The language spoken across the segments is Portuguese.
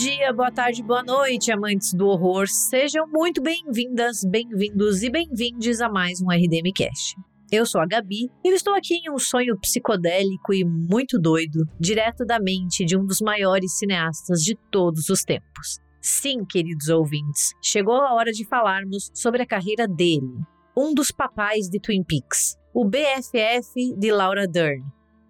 dia, boa tarde, boa noite, amantes do horror. Sejam muito bem-vindas, bem-vindos e bem-vindes a mais um RDM Cast. Eu sou a Gabi e eu estou aqui em um sonho psicodélico e muito doido, direto da mente de um dos maiores cineastas de todos os tempos. Sim, queridos ouvintes, chegou a hora de falarmos sobre a carreira dele, um dos papais de Twin Peaks, o BFF de Laura Dern,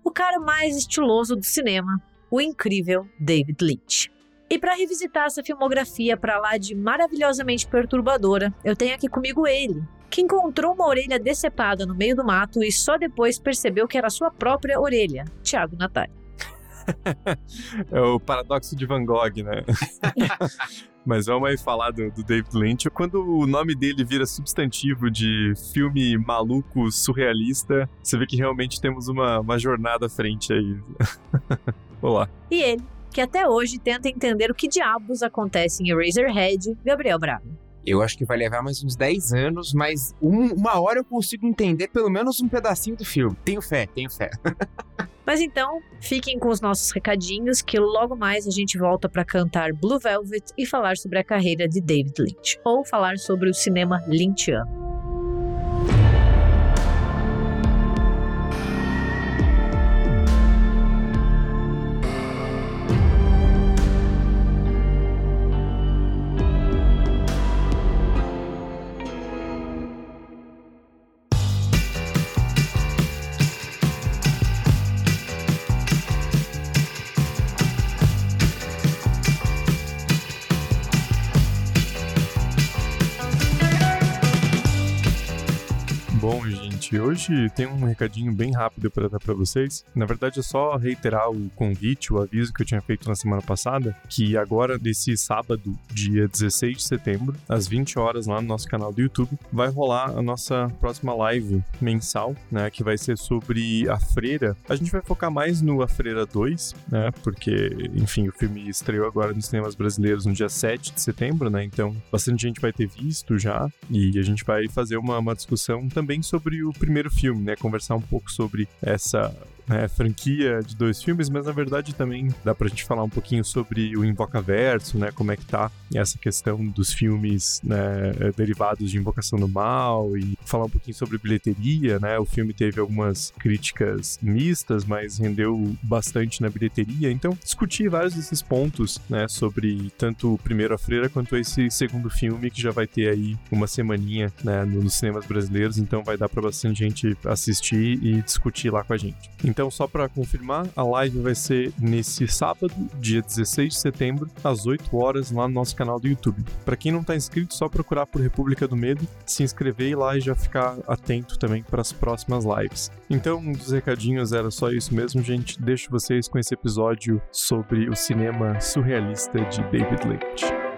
o cara mais estiloso do cinema, o incrível David Lynch. E para revisitar essa filmografia para lá de maravilhosamente perturbadora, eu tenho aqui comigo ele, que encontrou uma orelha decepada no meio do mato e só depois percebeu que era sua própria orelha, Thiago Natali. é o paradoxo de Van Gogh, né? Mas vamos aí falar do, do, David Lynch. Quando o nome dele vira substantivo de filme maluco, surrealista, você vê que realmente temos uma, uma jornada à frente aí. Olá. E ele, que até hoje tenta entender o que diabos acontece em Eraserhead, Gabriel Braga. Eu acho que vai levar mais uns 10 anos, mas um, uma hora eu consigo entender pelo menos um pedacinho do filme. Tenho fé, tenho fé. mas então, fiquem com os nossos recadinhos, que logo mais a gente volta para cantar Blue Velvet e falar sobre a carreira de David Lynch, ou falar sobre o cinema lynchiano. Gente. Hoje tem um recadinho bem rápido para dar para vocês. Na verdade, é só reiterar o convite, o aviso que eu tinha feito na semana passada, que agora, nesse sábado, dia 16 de setembro, às 20 horas, lá no nosso canal do YouTube, vai rolar a nossa próxima live mensal, né? Que vai ser sobre a Freira. A gente vai focar mais no A Freira 2, né? Porque, enfim, o filme estreou agora nos cinemas brasileiros no dia 7 de setembro, né? Então, bastante gente vai ter visto já. E a gente vai fazer uma, uma discussão também sobre o primeiro filme, né? Conversar um pouco sobre essa né, franquia de dois filmes, mas na verdade também dá pra gente falar um pouquinho sobre o Invocaverso, né, como é que tá essa questão dos filmes né, é, derivados de Invocação do Mal e falar um pouquinho sobre bilheteria, né, o filme teve algumas críticas mistas, mas rendeu bastante na bilheteria, então discutir vários desses pontos, né, sobre tanto o primeiro A Freira quanto esse segundo filme que já vai ter aí uma semaninha, né, nos cinemas brasileiros, então vai dar para bastante gente assistir e discutir lá com a gente. Então então, só para confirmar, a live vai ser nesse sábado, dia 16 de setembro, às 8 horas, lá no nosso canal do YouTube. Para quem não está inscrito, só procurar por República do Medo, se inscrever lá e já ficar atento também para as próximas lives. Então, um dos recadinhos era só isso mesmo, gente. Deixo vocês com esse episódio sobre o cinema surrealista de David Lynch.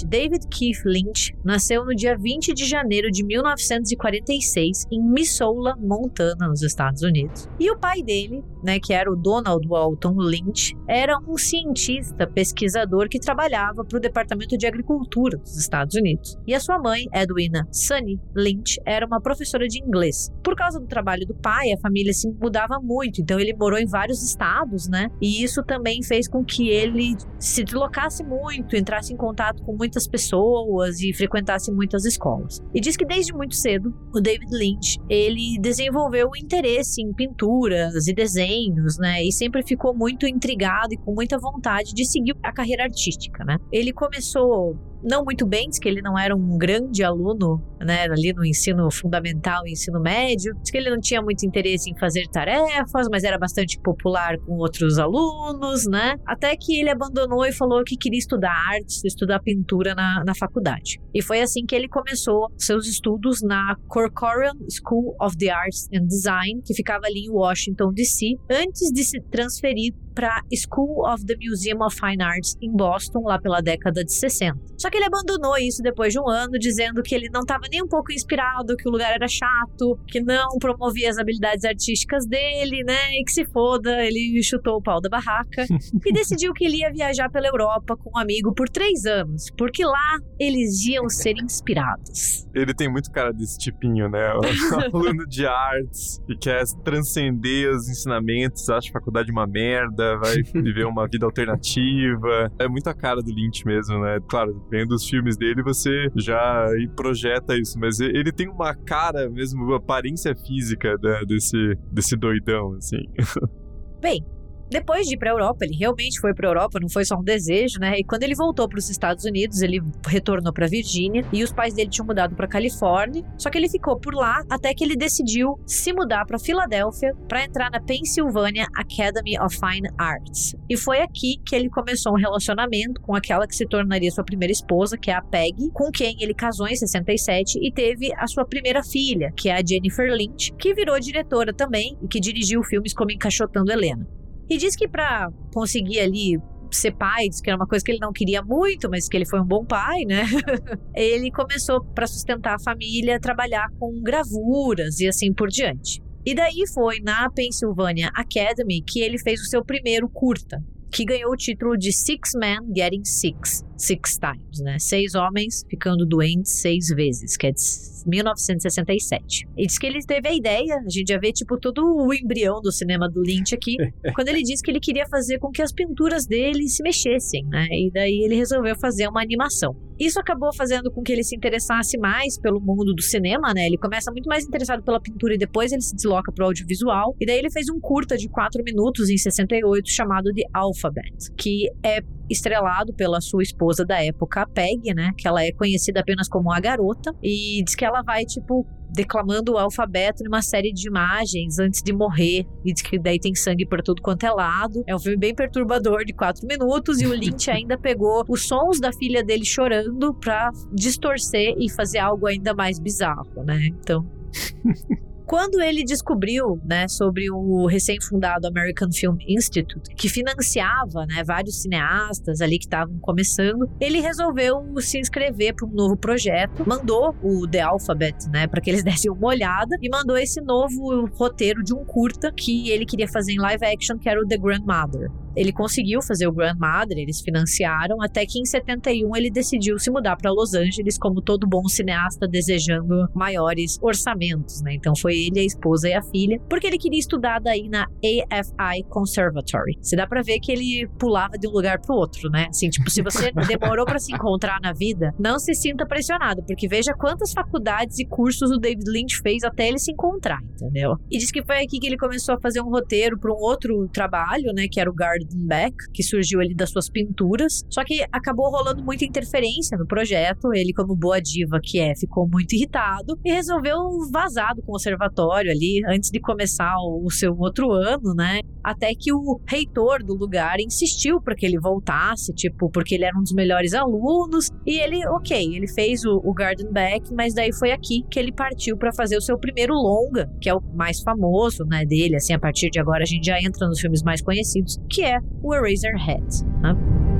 David Keith Lynch nasceu no dia 20 de janeiro de 1946 em Missoula, Montana, nos Estados Unidos. E o pai dele, né, que era o Donald Walton Lynch, era um cientista pesquisador que trabalhava para o Departamento de Agricultura dos Estados Unidos. E a sua mãe, Edwina Sunny Lynch, era uma professora de inglês. Por causa do trabalho do pai, a família se mudava muito, então ele morou em vários estados, né? E isso também fez com que ele se deslocasse muito, entrasse em contato com muitas pessoas e frequentasse muitas escolas. E diz que desde muito cedo, o David Lynch, ele desenvolveu um interesse em pinturas e desenhos, né? E sempre ficou muito intrigado e com muita vontade de seguir a carreira artística, né? Ele começou não muito bem, diz que ele não era um grande aluno, né, ali no ensino fundamental e ensino médio. Diz que ele não tinha muito interesse em fazer tarefas, mas era bastante popular com outros alunos, né? Até que ele abandonou e falou que queria estudar artes, estudar pintura na, na faculdade. E foi assim que ele começou seus estudos na Corcoran School of the Arts and Design, que ficava ali em Washington, D.C., antes de se transferir para School of the Museum of Fine Arts em Boston, lá pela década de 60. Só que ele abandonou isso depois de um ano, dizendo que ele não estava nem um pouco inspirado, que o lugar era chato, que não promovia as habilidades artísticas dele, né? E que se foda, ele chutou o pau da barraca e decidiu que ele ia viajar pela Europa com um amigo por três anos, porque lá eles iam ser inspirados. Ele tem muito cara desse tipinho, né? O aluno de artes e quer transcender os ensinamentos, acha a faculdade uma merda, vai viver uma vida alternativa. É muito a cara do Lynch mesmo, né? Claro, vendo os filmes dele, você já projeta isso, mas ele tem uma cara mesmo, uma aparência física né, desse, desse doidão, assim. Bem, depois de ir para a Europa, ele realmente foi para a Europa, não foi só um desejo, né? E quando ele voltou para os Estados Unidos, ele retornou para Virgínia e os pais dele tinham mudado para Califórnia. Só que ele ficou por lá até que ele decidiu se mudar para Filadélfia para entrar na Pennsylvania Academy of Fine Arts. E foi aqui que ele começou um relacionamento com aquela que se tornaria sua primeira esposa, que é a Peggy, com quem ele casou em 67 e teve a sua primeira filha, que é a Jennifer Lynch, que virou diretora também e que dirigiu filmes como Encaixotando Helena. E diz que para conseguir ali ser pai, diz que era uma coisa que ele não queria muito, mas que ele foi um bom pai, né? ele começou para sustentar a família, trabalhar com gravuras e assim por diante. E daí foi na Pennsylvania Academy que ele fez o seu primeiro curta, que ganhou o título de Six Men Getting Six, Six Times, né? Seis homens ficando doentes seis vezes, que é de 1967. E diz que ele teve a ideia, a gente já vê tipo todo o embrião do cinema do Lynch aqui, quando ele disse que ele queria fazer com que as pinturas dele se mexessem, né? E daí ele resolveu fazer uma animação. Isso acabou fazendo com que ele se interessasse mais pelo mundo do cinema, né? Ele começa muito mais interessado pela pintura e depois ele se desloca para o audiovisual. E daí ele fez um curta de 4 minutos em 68 chamado The Alphabet, que é estrelado pela sua esposa da época, a Peg, né? Que ela é conhecida apenas como a garota. E diz que ela vai, tipo, declamando o alfabeto numa série de imagens antes de morrer. E diz que daí tem sangue por tudo quanto é lado. É um filme bem perturbador de quatro minutos. E o Lynch ainda pegou os sons da filha dele chorando pra distorcer e fazer algo ainda mais bizarro, né? Então. Quando ele descobriu, né, sobre o recém-fundado American Film Institute, que financiava, né, vários cineastas ali que estavam começando, ele resolveu se inscrever para um novo projeto, mandou o The Alphabet, né, para que eles dessem uma olhada e mandou esse novo roteiro de um curta que ele queria fazer em live action, que era o The Grandmother. Ele conseguiu fazer o Grandmother, eles financiaram, até que em 71 ele decidiu se mudar para Los Angeles, como todo bom cineasta desejando maiores orçamentos, né? Então foi ele, a esposa e a filha, porque ele queria estudar daí na AFI Conservatory. Você dá para ver que ele pulava de um lugar pro outro, né? Assim, tipo, se você demorou para se encontrar na vida, não se sinta pressionado, porque veja quantas faculdades e cursos o David Lynch fez até ele se encontrar, entendeu? E diz que foi aqui que ele começou a fazer um roteiro para um outro trabalho, né, que era o Garden Back, que surgiu ali das suas pinturas. Só que acabou rolando muita interferência no projeto. Ele, como boa diva que é, ficou muito irritado e resolveu vazar do conservatório ali antes de começar o seu outro ano, né? Até que o reitor do lugar insistiu para que ele voltasse, tipo, porque ele era um dos melhores alunos. E ele, ok, ele fez o, o Garden Back, mas daí foi aqui que ele partiu para fazer o seu primeiro longa, que é o mais famoso, né, dele. Assim, a partir de agora a gente já entra nos filmes mais conhecidos, que é o Eraserhead, né? Everything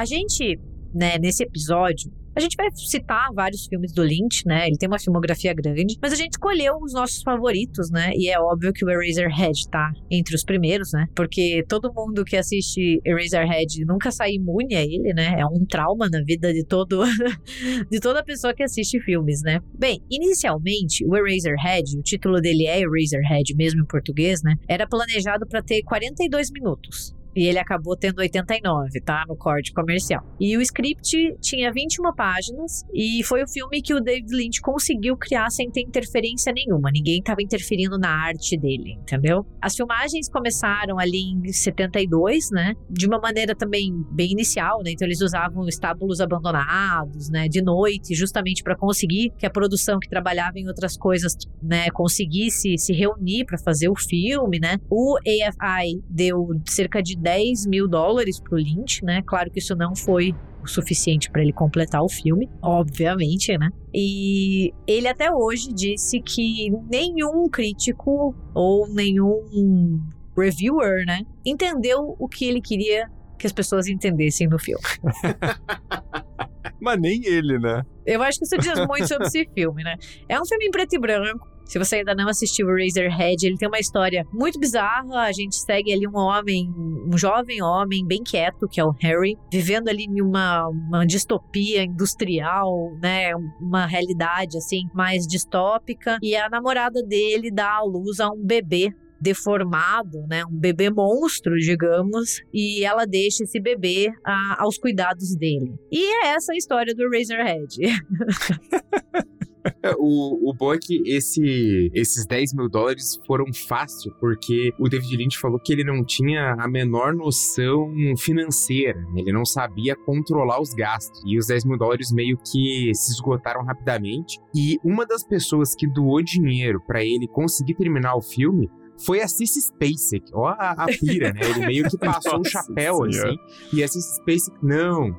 A gente né, nesse episódio, a gente vai citar vários filmes do Lynch, né? Ele tem uma filmografia grande, mas a gente escolheu os nossos favoritos, né? E é óbvio que o Eraserhead tá entre os primeiros, né? Porque todo mundo que assiste Eraserhead nunca sai imune a ele, né? É um trauma na vida de todo de toda pessoa que assiste filmes, né? Bem, inicialmente o Eraserhead, o título dele é Eraserhead mesmo em português, né? Era planejado para ter 42 minutos. E ele acabou tendo 89, tá? No corte comercial. E o script tinha 21 páginas e foi o filme que o David Lynch conseguiu criar sem ter interferência nenhuma. Ninguém estava interferindo na arte dele, entendeu? As filmagens começaram ali em 72, né? De uma maneira também bem inicial, né? Então eles usavam estábulos abandonados, né? De noite, justamente para conseguir que a produção que trabalhava em outras coisas, né? Conseguisse se reunir para fazer o filme, né? O AFI deu cerca de 10 mil dólares pro Lynch, né? Claro que isso não foi o suficiente para ele completar o filme, obviamente, né? E ele até hoje disse que nenhum crítico ou nenhum reviewer, né, entendeu o que ele queria que as pessoas entendessem no filme. Mas nem ele, né? Eu acho que isso diz muito sobre esse filme, né? É um filme em preto e branco. Se você ainda não assistiu o Razorhead, ele tem uma história muito bizarra. A gente segue ali um homem, um jovem homem bem quieto, que é o Harry, vivendo ali em uma, uma distopia industrial, né? Uma realidade assim mais distópica. E a namorada dele dá à luz a um bebê deformado, né, um bebê monstro, digamos, e ela deixa esse bebê ah, aos cuidados dele. E é essa a história do Razorhead. O, o bom é que esse, esses 10 mil dólares foram fácil, porque o David Lynch falou que ele não tinha a menor noção financeira, ele não sabia controlar os gastos. E os 10 mil dólares meio que se esgotaram rapidamente. E uma das pessoas que doou dinheiro para ele conseguir terminar o filme foi a Cissy Spacek. Ó a, a pira, né? Ele meio que passou um Nossa chapéu, Senhora. assim. E a Cissy Spacek, não,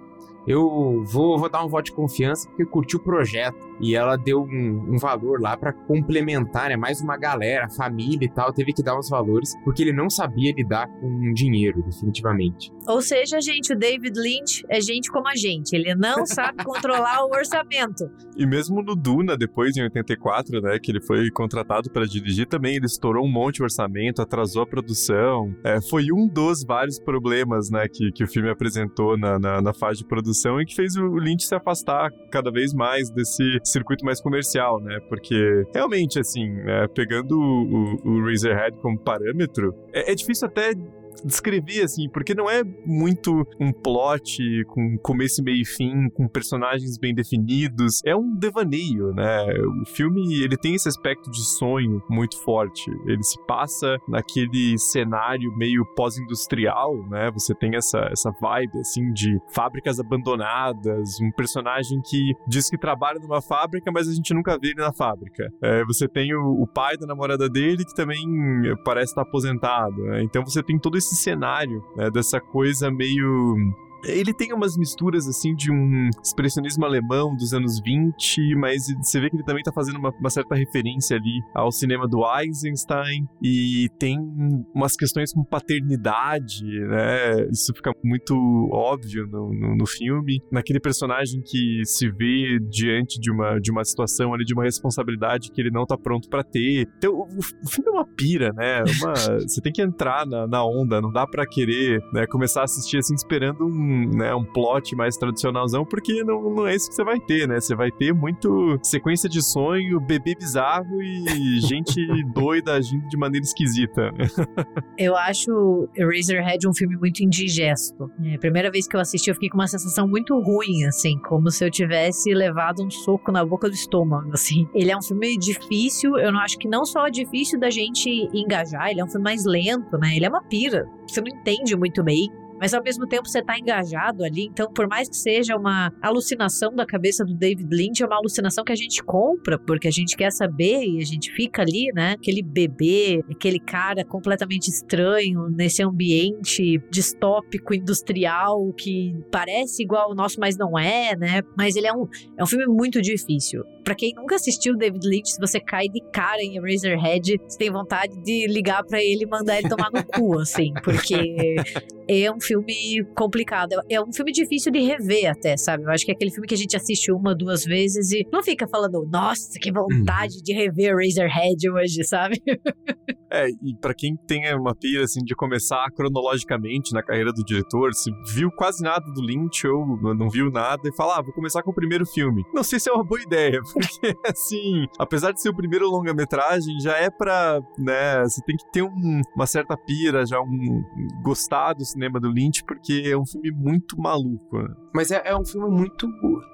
eu vou, vou dar um voto de confiança porque curti o projeto. E ela deu um, um valor lá pra complementar, né? Mais uma galera, família e tal, teve que dar uns valores, porque ele não sabia lidar com dinheiro, definitivamente. Ou seja, gente, o David Lynch é gente como a gente. Ele não sabe controlar o orçamento. E mesmo no Duna, depois, em 84, né, que ele foi contratado para dirigir, também ele estourou um monte de orçamento, atrasou a produção. É, foi um dos vários problemas, né, que, que o filme apresentou na, na, na fase de produção e que fez o Lynch se afastar cada vez mais desse circuito mais comercial, né, porque realmente, assim, né, pegando o, o, o Razorhead como parâmetro, é, é difícil até descrever, assim, porque não é muito um plot com começo, meio e fim, com personagens bem definidos. É um devaneio, né? O filme, ele tem esse aspecto de sonho muito forte. Ele se passa naquele cenário meio pós-industrial, né? Você tem essa, essa vibe, assim, de fábricas abandonadas, um personagem que diz que trabalha numa fábrica, mas a gente nunca vê ele na fábrica. É, você tem o, o pai da namorada dele, que também parece estar aposentado, né? Então você tem todo esse cenário, né, dessa coisa meio ele tem umas misturas, assim, de um expressionismo alemão dos anos 20, mas você vê que ele também tá fazendo uma, uma certa referência ali ao cinema do Eisenstein, e tem umas questões com paternidade, né? Isso fica muito óbvio no, no, no filme. Naquele personagem que se vê diante de uma, de uma situação ali, de uma responsabilidade que ele não tá pronto pra ter. Então, o, o filme é uma pira, né? Uma, você tem que entrar na, na onda, não dá pra querer né, começar a assistir assim, esperando um né, um plot mais tradicionalzão, porque não, não é isso que você vai ter, né? Você vai ter muito sequência de sonho, bebê bizarro e gente doida agindo de maneira esquisita. Eu acho Eraserhead um filme muito indigesto. É, a primeira vez que eu assisti, eu fiquei com uma sensação muito ruim, assim, como se eu tivesse levado um soco na boca do estômago, assim. Ele é um filme difícil, eu não acho que não só é difícil da gente engajar, ele é um filme mais lento, né? Ele é uma pira. Você não entende muito bem. Mas ao mesmo tempo você tá engajado ali, então por mais que seja uma alucinação da cabeça do David Lynch, é uma alucinação que a gente compra, porque a gente quer saber e a gente fica ali, né? Aquele bebê, aquele cara completamente estranho nesse ambiente distópico, industrial, que parece igual ao nosso, mas não é, né? Mas ele é um, é um filme muito difícil. Pra quem nunca assistiu David Lynch, se você cai de cara em Eraserhead, você tem vontade de ligar pra ele e mandar ele tomar no cu, assim, porque é um filme complicado. É um filme difícil de rever até, sabe? Eu acho que é aquele filme que a gente assiste uma, duas vezes e não fica falando, nossa, que vontade de rever Razorhead hoje, sabe? É, e pra quem tem uma pira assim de começar cronologicamente na carreira do diretor, se viu quase nada do Lynch ou não viu nada e fala, ah, vou começar com o primeiro filme. Não sei se é uma boa ideia, porque assim, apesar de ser o primeiro longa-metragem, já é pra, né, você tem que ter um- uma certa pira, já um gostar do cinema do Lynch, porque é um filme muito maluco, né? Mas é, é um filme muito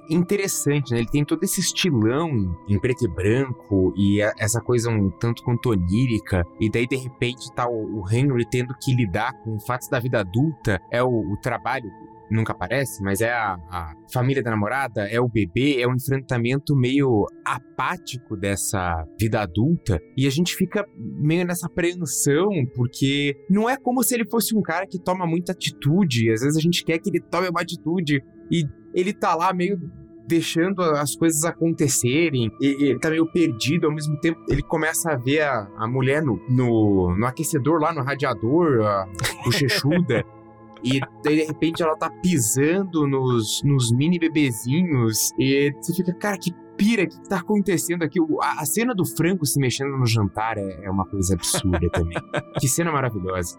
interessante, né? Ele tem todo esse estilão em preto e branco e a- essa coisa um tanto quanto onírica. E daí, de repente, tá o, o Henry tendo que lidar com fatos da vida adulta. É o, o trabalho, nunca aparece, mas é a, a família da namorada, é o bebê, é um enfrentamento meio apático dessa vida adulta. E a gente fica meio nessa apreensão, porque não é como se ele fosse um cara que toma muita atitude. Às vezes a gente quer que ele tome uma atitude e ele tá lá meio deixando as coisas acontecerem, e, ele tá meio perdido, ao mesmo tempo ele começa a ver a, a mulher no, no, no aquecedor lá, no radiador, a bochechuda, e de repente ela tá pisando nos, nos mini bebezinhos, e você fica, cara, que pira, o que, que tá acontecendo aqui? A, a cena do Franco se mexendo no jantar é, é uma coisa absurda também. que cena maravilhosa.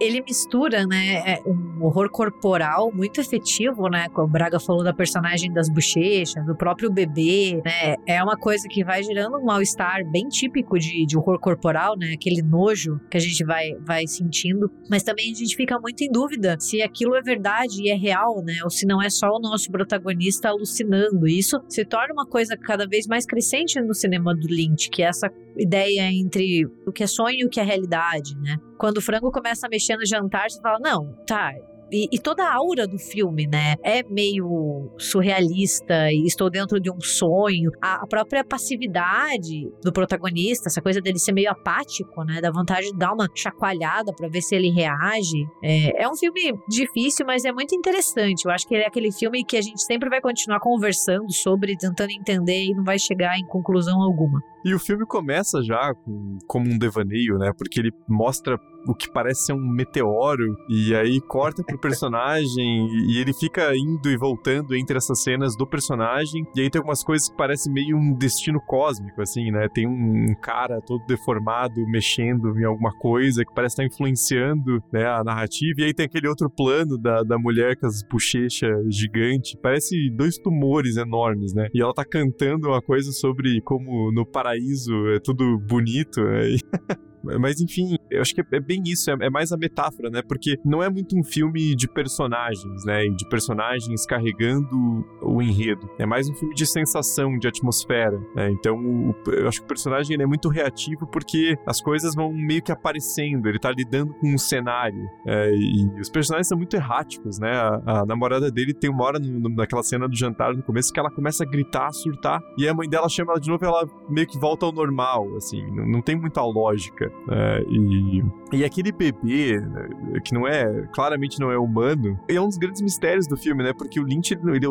ele mistura, né, é, um horror corporal muito efetivo, né, como o Braga falou da personagem das bochechas, do próprio bebê, né, é uma coisa que vai gerando um mal-estar bem típico de, de horror corporal, né, aquele nojo que a gente vai, vai sentindo, mas também a gente fica muito em dúvida se aquilo é verdade e é real, né, ou se não é só o nosso protagonista alucinando, e isso se torna uma coisa cada vez mais crescente no cinema do Lynch, que é essa ideia entre o que é sonho e o que é realidade, né? Quando o frango começa a mexer no jantar, você fala, não, tá. E, e toda a aura do filme, né? É meio surrealista e estou dentro de um sonho. A, a própria passividade do protagonista, essa coisa dele ser meio apático, né? Da vontade de dar uma chacoalhada pra ver se ele reage. É, é um filme difícil, mas é muito interessante. Eu acho que ele é aquele filme que a gente sempre vai continuar conversando sobre, tentando entender e não vai chegar em conclusão alguma. E o filme começa já com, como um devaneio, né? Porque ele mostra o que parece ser um meteoro e aí corta pro personagem e, ele fica indo e voltando entre essas cenas do personagem e aí tem algumas coisas que parecem meio um destino cósmico, assim, né? Tem um, cara todo deformado mexendo em alguma coisa que parece estar influenciando né, a narrativa e aí tem aquele outro plano da, da mulher com as bochechas gigantes, parece dois tumores enormes, né? E ela tá cantando uma coisa sobre como no paraíso é tudo bonito, né? Mas enfim, eu acho que é bem isso, é, é mais a metáfora, né? Porque não é muito um filme de personagens, né? De personagens carregando o enredo. É mais um filme de sensação, de atmosfera, né? Então, o- eu acho que o personagem é muito reativo porque as coisas vão meio que aparecendo, ele tá lidando com um cenário. é, e os personagens são muito erráticos, né? A, a namorada dele tem uma hora no- naquela cena do jantar no começo que ela começa a gritar, a surtar, e a mãe dela chama ela de novo e ela meio que volta ao normal, assim, não, não tem muita lógica. É, e, e aquele bebê, né, que não é, claramente não é humano, é um dos grandes mistérios do filme, né? Porque o Lynch, ele, ele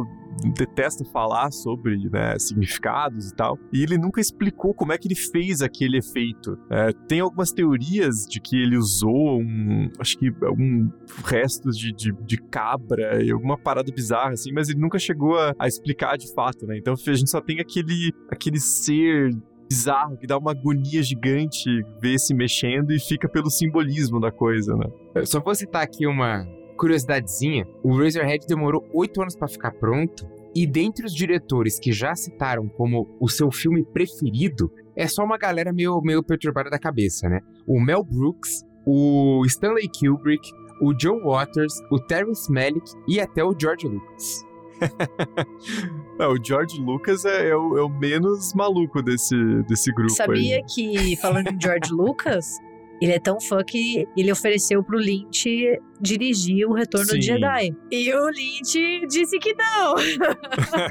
detesta falar sobre né, significados e tal, e ele nunca explicou como é que ele fez aquele efeito. É, tem algumas teorias de que ele usou um, acho que algum restos de, de, de cabra e alguma parada bizarra, assim, mas ele nunca chegou a, a explicar de fato, né? Então a gente só tem aquele, aquele ser bizarro que dá uma agonia gigante ver se mexendo e fica pelo simbolismo da coisa, né? Eu só vou citar aqui uma curiosidadezinha. O Razorhead demorou oito anos pra ficar pronto. E dentre os diretores que já citaram como o seu filme preferido, é só uma galera meio, meio perturbada da cabeça, né? O Mel Brooks, o Stanley Kubrick, o John Waters, o Terrence Malick e até o George Lucas. Não, o George Lucas é, é o, é o menos maluco desse, desse grupo Sabia aí. que, falando em George Lucas, ele é tão fã que ele ofereceu pro Lynch dirigir o Retorno Sim. de Jedi. E o Lynch disse que não.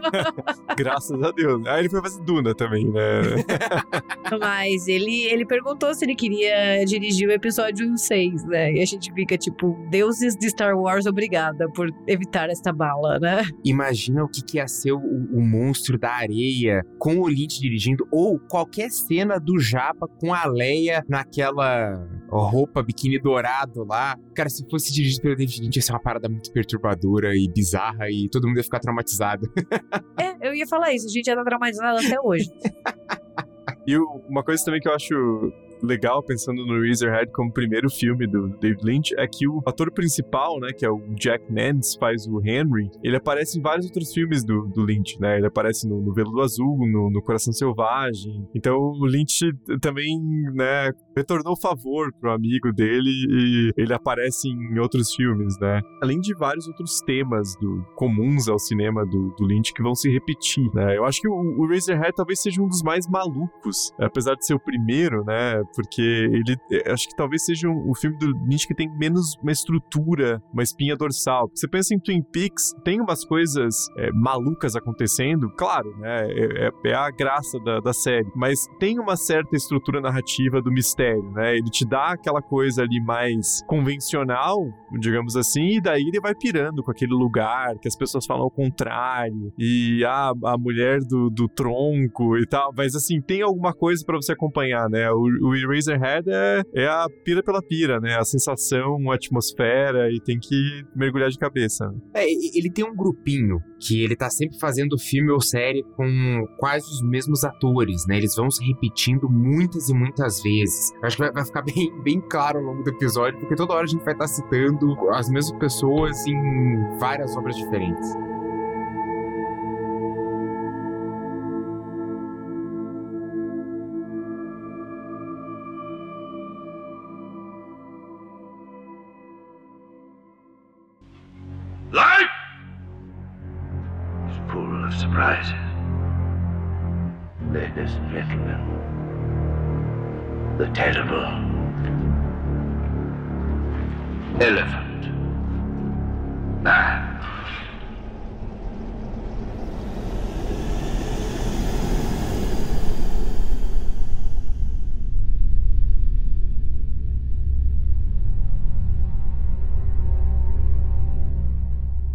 Graças a Deus. Aí ele foi fazer Duna também, né? Mas ele, ele perguntou se ele queria dirigir o episódio 6, né? E a gente fica tipo, deuses de Star Wars, obrigada por evitar esta bala, né? Imagina o que, que ia ser o, o monstro da areia com o Lynch dirigindo, ou qualquer cena do Jabba com a Leia naquela roupa, biquíni dourado lá. Cara, se fosse dirigido pelo David Lynch, ia ser uma parada muito perturbadora e bizarra e todo mundo ia ficar traumatizado. É, eu ia falar isso, a gente já tá traumatizado até hoje. E uma coisa também que eu acho legal, pensando no Razorhead como primeiro filme do David Lynch, é que o ator principal, né, que é o Jack Nance, faz o Henry, ele aparece em vários outros filmes do, do Lynch, né? Ele aparece no, no Veludo Azul, no, no Coração Selvagem. Então o Lynch também, né, retornou o favor pro amigo dele e ele aparece em outros filmes, né? Além de vários outros temas do, comuns ao cinema do, do Lynch que vão se repetir, né? Eu acho que o, o Razorhead talvez seja um dos mais malucos, apesar de ser o primeiro, né? Porque ele, eh, acho que talvez seja um, um filme do Lynch que tem menos uma estrutura, uma espinha dorsal. Você pensa em Twin Peaks, tem umas coisas eh, malucas acontecendo, claro, né? É, é- é a graça da, da série, mas tem uma certa estrutura narrativa do mistério, né? Ele te dá aquela coisa ali mais convencional, digamos assim, e daí ele vai pirando com aquele lugar que as pessoas falam ao contrário, e ah, a mulher do, do tronco e tal, mas assim, tem alguma coisa pra você acompanhar, né? O, o Eraserhead é, é a pira pela pira, né? A sensação, a atmosfera, e tem que mergulhar de cabeça. É, ele tem um grupinho que ele tá sempre fazendo filme ou série com quase os mesmos atores, né? Eles vão se repetindo muitas e muitas vezes. Eu acho que vai, vai ficar bem, bem claro ao longo do episódio, porque toda hora a gente vai estar citando as mesmas pessoas em várias obras diferentes. Terrible. Elephant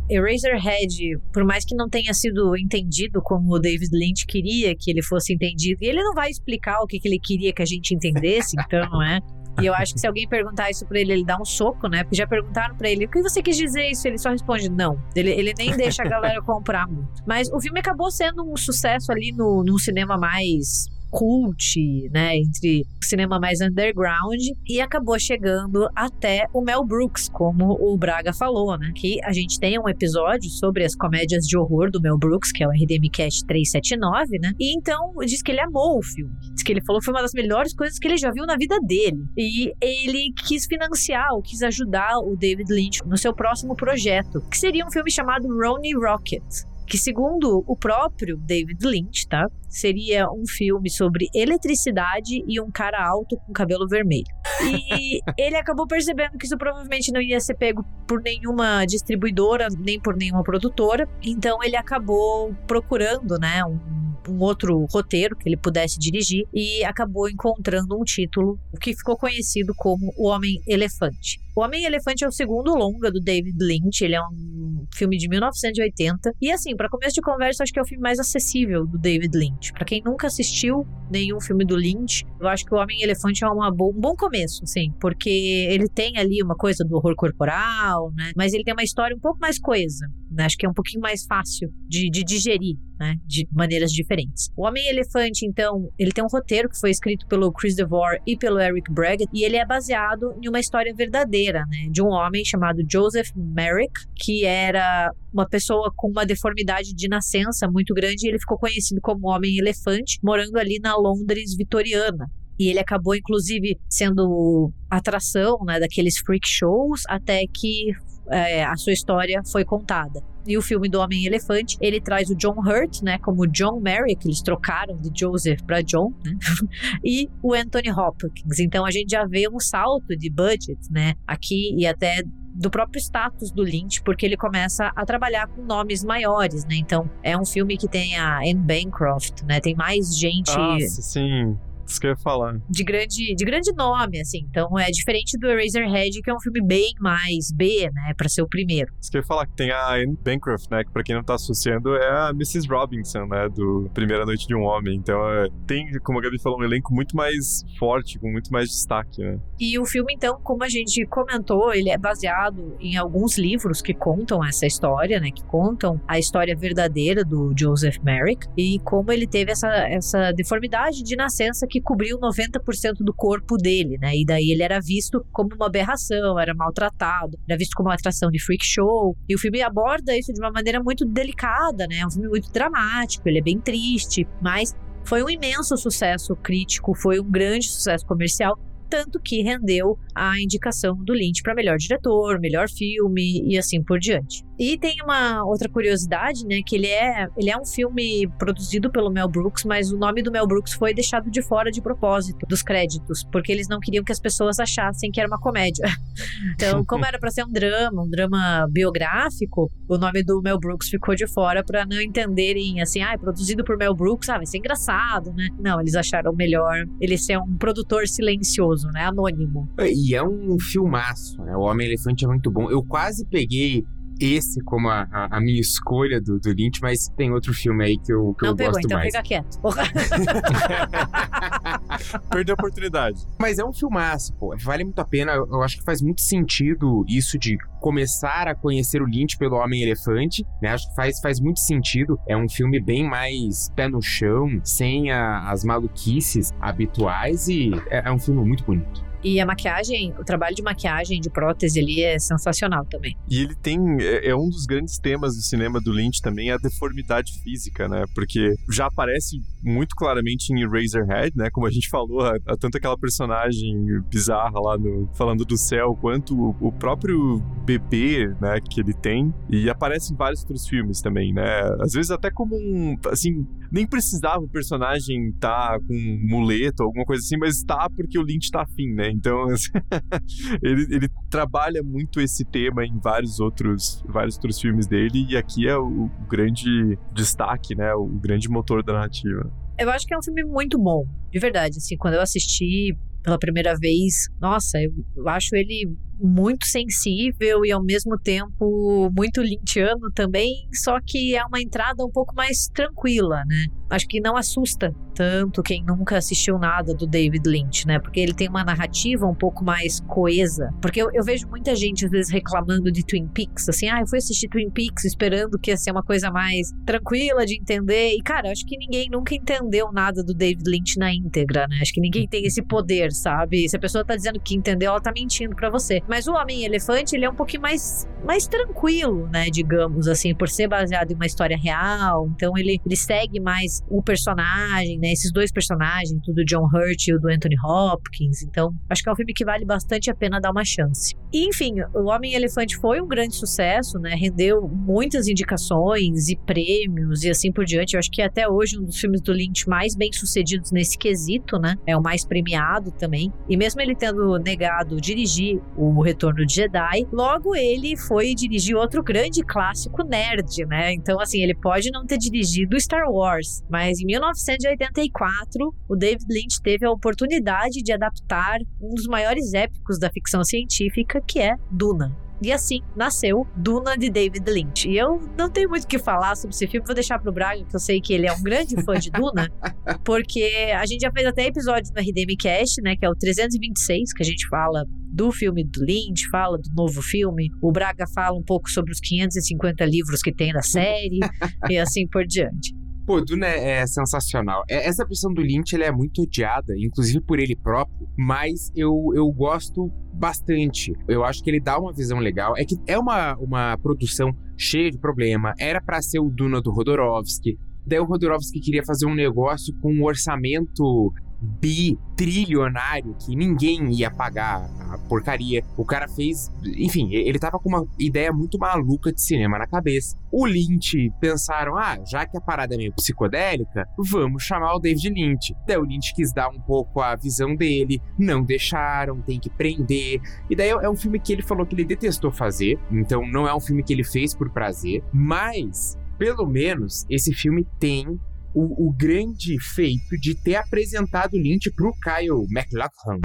Eraserhead, por mais que não tenha sido entendido como o David Lynch queria que ele fosse entendido, e ele não vai explicar o que, que ele queria que a gente entendesse, então, não é? E eu acho que se alguém perguntar isso pra ele, ele dá um soco, né? Porque já perguntaram pra ele, o que você quis dizer isso? Ele só responde, não. Ele, ele nem deixa a galera comprar muito. Mas o filme acabou sendo um sucesso ali no, num cinema mais cult, né, entre cinema mais underground e acabou chegando até o Mel Brooks, como o Braga falou, né, que a gente tem um episódio sobre as comédias de horror do Mel Brooks, que é o RDM Cast 379, né, e então diz que ele amou o filme, diz que ele falou que foi uma das melhores coisas que ele já viu na vida dele, e ele quis financiar, ou quis ajudar o David Lynch no seu próximo projeto, que seria um filme chamado Ronnie Rocket, que segundo o próprio David Lynch, tá? Seria um filme sobre eletricidade e um cara alto com cabelo vermelho. E ele acabou percebendo que isso provavelmente não ia ser pego por nenhuma distribuidora, nem por nenhuma produtora. Então ele acabou procurando, né, um, um outro roteiro que ele pudesse dirigir e acabou encontrando um título que ficou conhecido como O Homem Elefante. O Homem Elefante é o segundo longa do David Lynch, ele é um filme de 1980. E assim, para começo de conversa, acho que é o filme mais acessível do David Lynch. Para quem nunca assistiu nenhum filme do Lynch, eu acho que O Homem Elefante é uma bo um bom começo, sim, porque ele tem ali uma coisa do horror corporal, né? Mas ele tem uma história um pouco mais coesa, né? Acho que é um pouquinho mais fácil de, de digerir. Né, de maneiras diferentes. O Homem-Elefante, então, ele tem um roteiro que foi escrito pelo Chris DeVore e pelo Eric Braggett, e ele é baseado em uma história verdadeira, né, de um homem chamado Joseph Merrick, que era uma pessoa com uma deformidade de nascença muito grande, e ele ficou conhecido como Homem-Elefante, morando ali na Londres vitoriana. E ele acabou, inclusive, sendo atração né, daqueles freak shows até que é, a sua história foi contada. E o filme do Homem-Elefante, ele traz o John Hurt, né, como John Merrick, eles trocaram de Joseph para John, né, e o Anthony Hopkins. Então a gente já vê um salto de budget, né, aqui e até do próprio status do Lynch, porque ele começa a trabalhar com nomes maiores, né? Então é um filme que tem a Anne Bancroft, né? Tem mais gente Nossa, sim. Isso que eu ia falar. de grande, de grande nome, assim. Então é diferente do Eraserhead, que é um filme bem mais B, né, Pra ser o primeiro. Isso que eu ia falar, que tem a Anne Bancroft, né? Que pra quem não tá associando é a Mrs. Robinson, né? Do Primeira Noite de um Homem. Então é, tem, como a Gabi falou, um elenco muito mais forte, com muito mais destaque, né? E o filme, então, como a gente comentou, ele é baseado em alguns livros que contam essa história, né? Que contam a história verdadeira do Joseph Merrick e como ele teve essa, essa deformidade de nascença que cobriu 90% do corpo dele, né? E daí ele era visto como uma aberração, era maltratado, era visto como uma atração de freak show. E o filme aborda isso de uma maneira muito delicada, né? É um filme muito dramático, ele é bem triste, mas foi um imenso sucesso crítico, foi um grande sucesso comercial, tanto que rendeu a indicação do Lynch para melhor diretor, melhor filme e assim por diante. E tem uma outra curiosidade, né, que ele é, ele é um filme produzido pelo Mel Brooks, mas o nome do Mel Brooks foi deixado de fora de propósito dos créditos, porque eles não queriam que as pessoas achassem que era uma comédia. Então, como era para ser um drama, um drama biográfico, o nome do Mel Brooks ficou de fora para não entenderem assim, ah, é produzido por Mel Brooks, ah, vai ser engraçado, né? Não, eles acharam melhor ele ser um produtor silencioso, né, anônimo. E é um filmaço, né? O Homem-Elefante é muito bom. Eu quase peguei esse como a, a- a minha escolha do, do Lynch, mas tem outro filme aí que eu, que não eu pegou, gosto então mais. fica quieto. Perdeu a oportunidade. Mas é um filmaço, pô. Vale muito a pena. Eu eu acho que faz muito sentido isso de começar a conhecer o Lynch pelo Homem-Elefante, né? Acho que faz, faz muito sentido. É um filme bem mais pé no chão, sem a- as maluquices habituais e é, é um filme muito bonito. E a maquiagem, o trabalho de maquiagem, de prótese ali é sensacional também. E ele tem. É, é um dos grandes temas do cinema do Lynch também, é a deformidade física, né? Porque já aparece muito claramente em Eraserhead, né? Como a gente falou, a, a- tanto aquela personagem bizarra lá no Falando do Céu, quanto o, o próprio bebê, né? Que ele tem. E aparece em vários outros filmes também, né? Às vezes até como um. Assim, nem precisava o personagem estar com um muleto, alguma coisa assim, mas tá porque o Lynch tá afim, né? Então, assim, ele, ele trabalha muito esse tema em vários outros, vários outros filmes dele, e aqui é o, o grande destaque, né? O grande motor da narrativa. Eu acho que é um filme muito bom, de verdade. Assim, quando eu assisti pela primeira vez, nossa, eu, eu acho ele muito sensível e ao mesmo tempo muito lynchiano também, só que é uma entrada um pouco mais tranquila, né? Acho que não assusta tanto quem nunca assistiu nada do David Lynch, né? Porque ele tem uma narrativa um pouco mais coesa. Porque eu, eu vejo muita gente às vezes reclamando de Twin Peaks, assim, ah, eu fui assistir Twin Peaks esperando que ia ser uma coisa mais tranquila de entender. E, cara, acho que ninguém nunca entendeu nada do David Lynch na íntegra, né? Acho que ninguém tem esse poder, sabe? Se a pessoa tá dizendo que entendeu, ela tá mentindo pra você. Mas o Homem-Elefante, ele é um pouquinho mais, mais tranquilo, né? Digamos assim, por ser baseado em uma história real. Então ele, ele segue mais o personagem, né? Esses dois personagens, do John Hurt e o do Anthony Hopkins. Então, acho que é um filme que vale bastante a pena dar uma chance. E, enfim, o Homem-Elefante foi um grande sucesso, né? Rendeu muitas indicações e prêmios e assim por diante. Eu acho que até hoje um dos filmes do Lynch mais bem sucedidos nesse quesito, né? É o mais premiado também. E mesmo ele tendo negado dirigir o Retorno de Jedi, logo ele foi dirigir outro grande clássico nerd, né? Então, assim, ele pode não ter dirigido Star Wars, mas em 1984 o David Lynch teve a oportunidade de adaptar um dos maiores épicos da ficção científica, que é Duna. E assim nasceu Duna de David Lynch. E eu não tenho muito o que falar sobre esse filme, vou deixar pro Braga, que eu sei que ele é um grande fã de Duna, porque a gente já fez até episódio no RDM Cast, né, que é o 326, que a gente fala do filme do Lynch, fala do novo filme. O Braga fala um pouco sobre os 550 livros que tem da série e assim por diante. Pô, Duna é, é sensacional. É- essa versão do Lynch ela é muito odiada, inclusive por ele próprio, mas eu, eu gosto bastante. Eu acho que ele dá uma visão legal. É que é uma, uma produção cheia de problema. Era pra ser o Duna do Rodorovsky. Daí o Rodorovsky queria fazer um negócio com um orçamento bi-trilionário que ninguém ia pagar a porcaria. O cara fez. Enfim, ele tava com uma ideia muito maluca de cinema na cabeça. O Lynch pensaram: ah, já que a parada é meio psicodélica, vamos chamar o David Lynch. Daí o Lynch quis dar um pouco a visão dele, não deixaram, tem que prender. E daí é um filme que ele falou que ele detestou fazer, então não é um filme que ele fez por prazer, mas. Pelo menos esse filme tem o, o grande feito de ter apresentado o Lynch pro Kyle MacLachlan.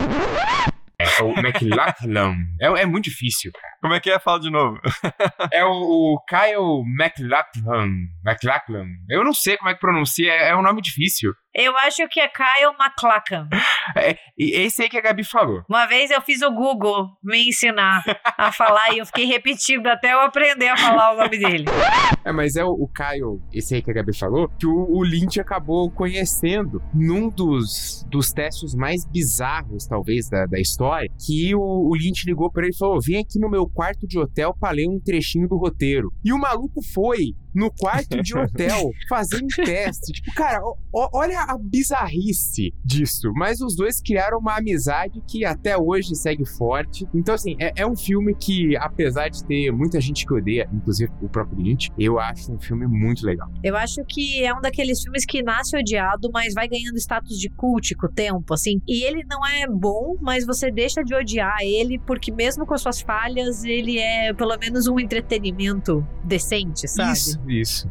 É, o MacLachlan. É, é muito difícil, cara. Como é que é? Fala de novo. É o, o Kyle MacLachlan. MacLachlan. Eu não sei como é que pronuncia, é, é um nome difícil. Eu acho que é Kyle MacLachlan. É, e esse aí que a Gabi falou. Uma vez eu fiz o Google me ensinar a falar e eu fiquei repetindo até eu aprender a falar o nome dele. É, mas é o, o Kyle, esse aí que a Gabi falou, que o, o Lynch acabou conhecendo num dos, dos testes mais bizarros, talvez, da, da história, que o, o Lynch ligou pra ele e falou: vem aqui no meu quarto de hotel pra ler um trechinho do roteiro. E o maluco foi no quarto de hotel fazer um teste. Tipo, cara, ó- olha a bizarrice disso. Mas os dois criaram uma amizade que até hoje segue forte. Então, assim, é, é um filme que, apesar de ter muita gente que odeia, inclusive o próprio Lynch, eu acho um filme muito legal. Eu acho que é um daqueles filmes que nasce odiado, mas vai ganhando status de cult com o tempo, assim. E ele não é bom, mas você deixa de odiar ele, porque mesmo com as suas falhas, ele é pelo menos um entretenimento decente, sabe? Isso, isso.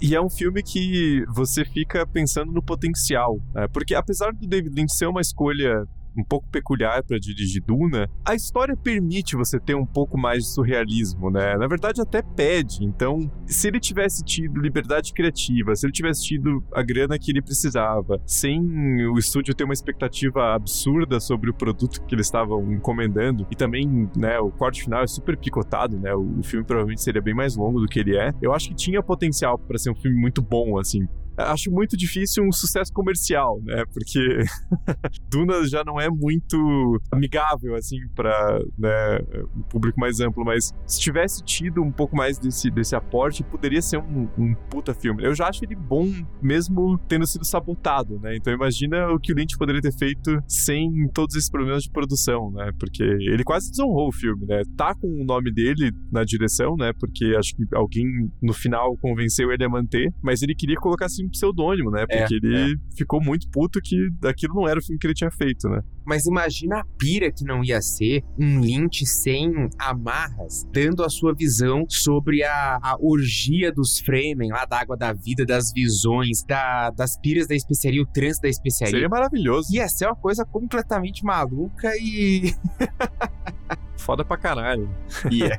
E é um filme que você fica pensando no potencial. né? Porque apesar do David Lynch ser uma escolha um pouco peculiar para dirigir Duna, a história permite você ter um pouco mais de surrealismo, né? Na verdade, até pede. Então, se ele tivesse tido liberdade criativa, se ele tivesse tido a grana que ele precisava, sem o estúdio ter uma expectativa absurda sobre o produto que eles estavam encomendando, e também, né, o corte final é super picotado, né? O, filme provavelmente seria bem mais longo do que ele é. Eu acho que tinha potencial para ser um filme muito bom, assim. Acho muito difícil um sucesso comercial, né? Porque Duna já não é muito amigável, assim, para né, um público mais amplo, mas se tivesse tido um pouco mais desse, desse aporte, poderia ser um, um puta filme. Eu já acho ele bom, mesmo tendo sido sabotado, né? Então imagina o que o Lynch poderia ter feito sem todos esses problemas de produção, né? Porque ele quase desonrou o filme, né? Tá com o nome dele na direção, né? Porque acho que alguém no final convenceu ele a manter, mas ele queria colocar assim um pseudônimo, né? É, Porque ele ficou muito puto que aquilo não era o filme que ele tinha feito, né? Mas imagina a pira que não ia ser um Lynch sem amarras, dando a sua visão sobre a, a orgia dos Fremen, lá da água da vida, das visões, da- das piras da especiaria, o trânsito da especiaria. Seria maravilhoso. Ia ser uma coisa completamente maluca e. Foda pra caralho. Ia.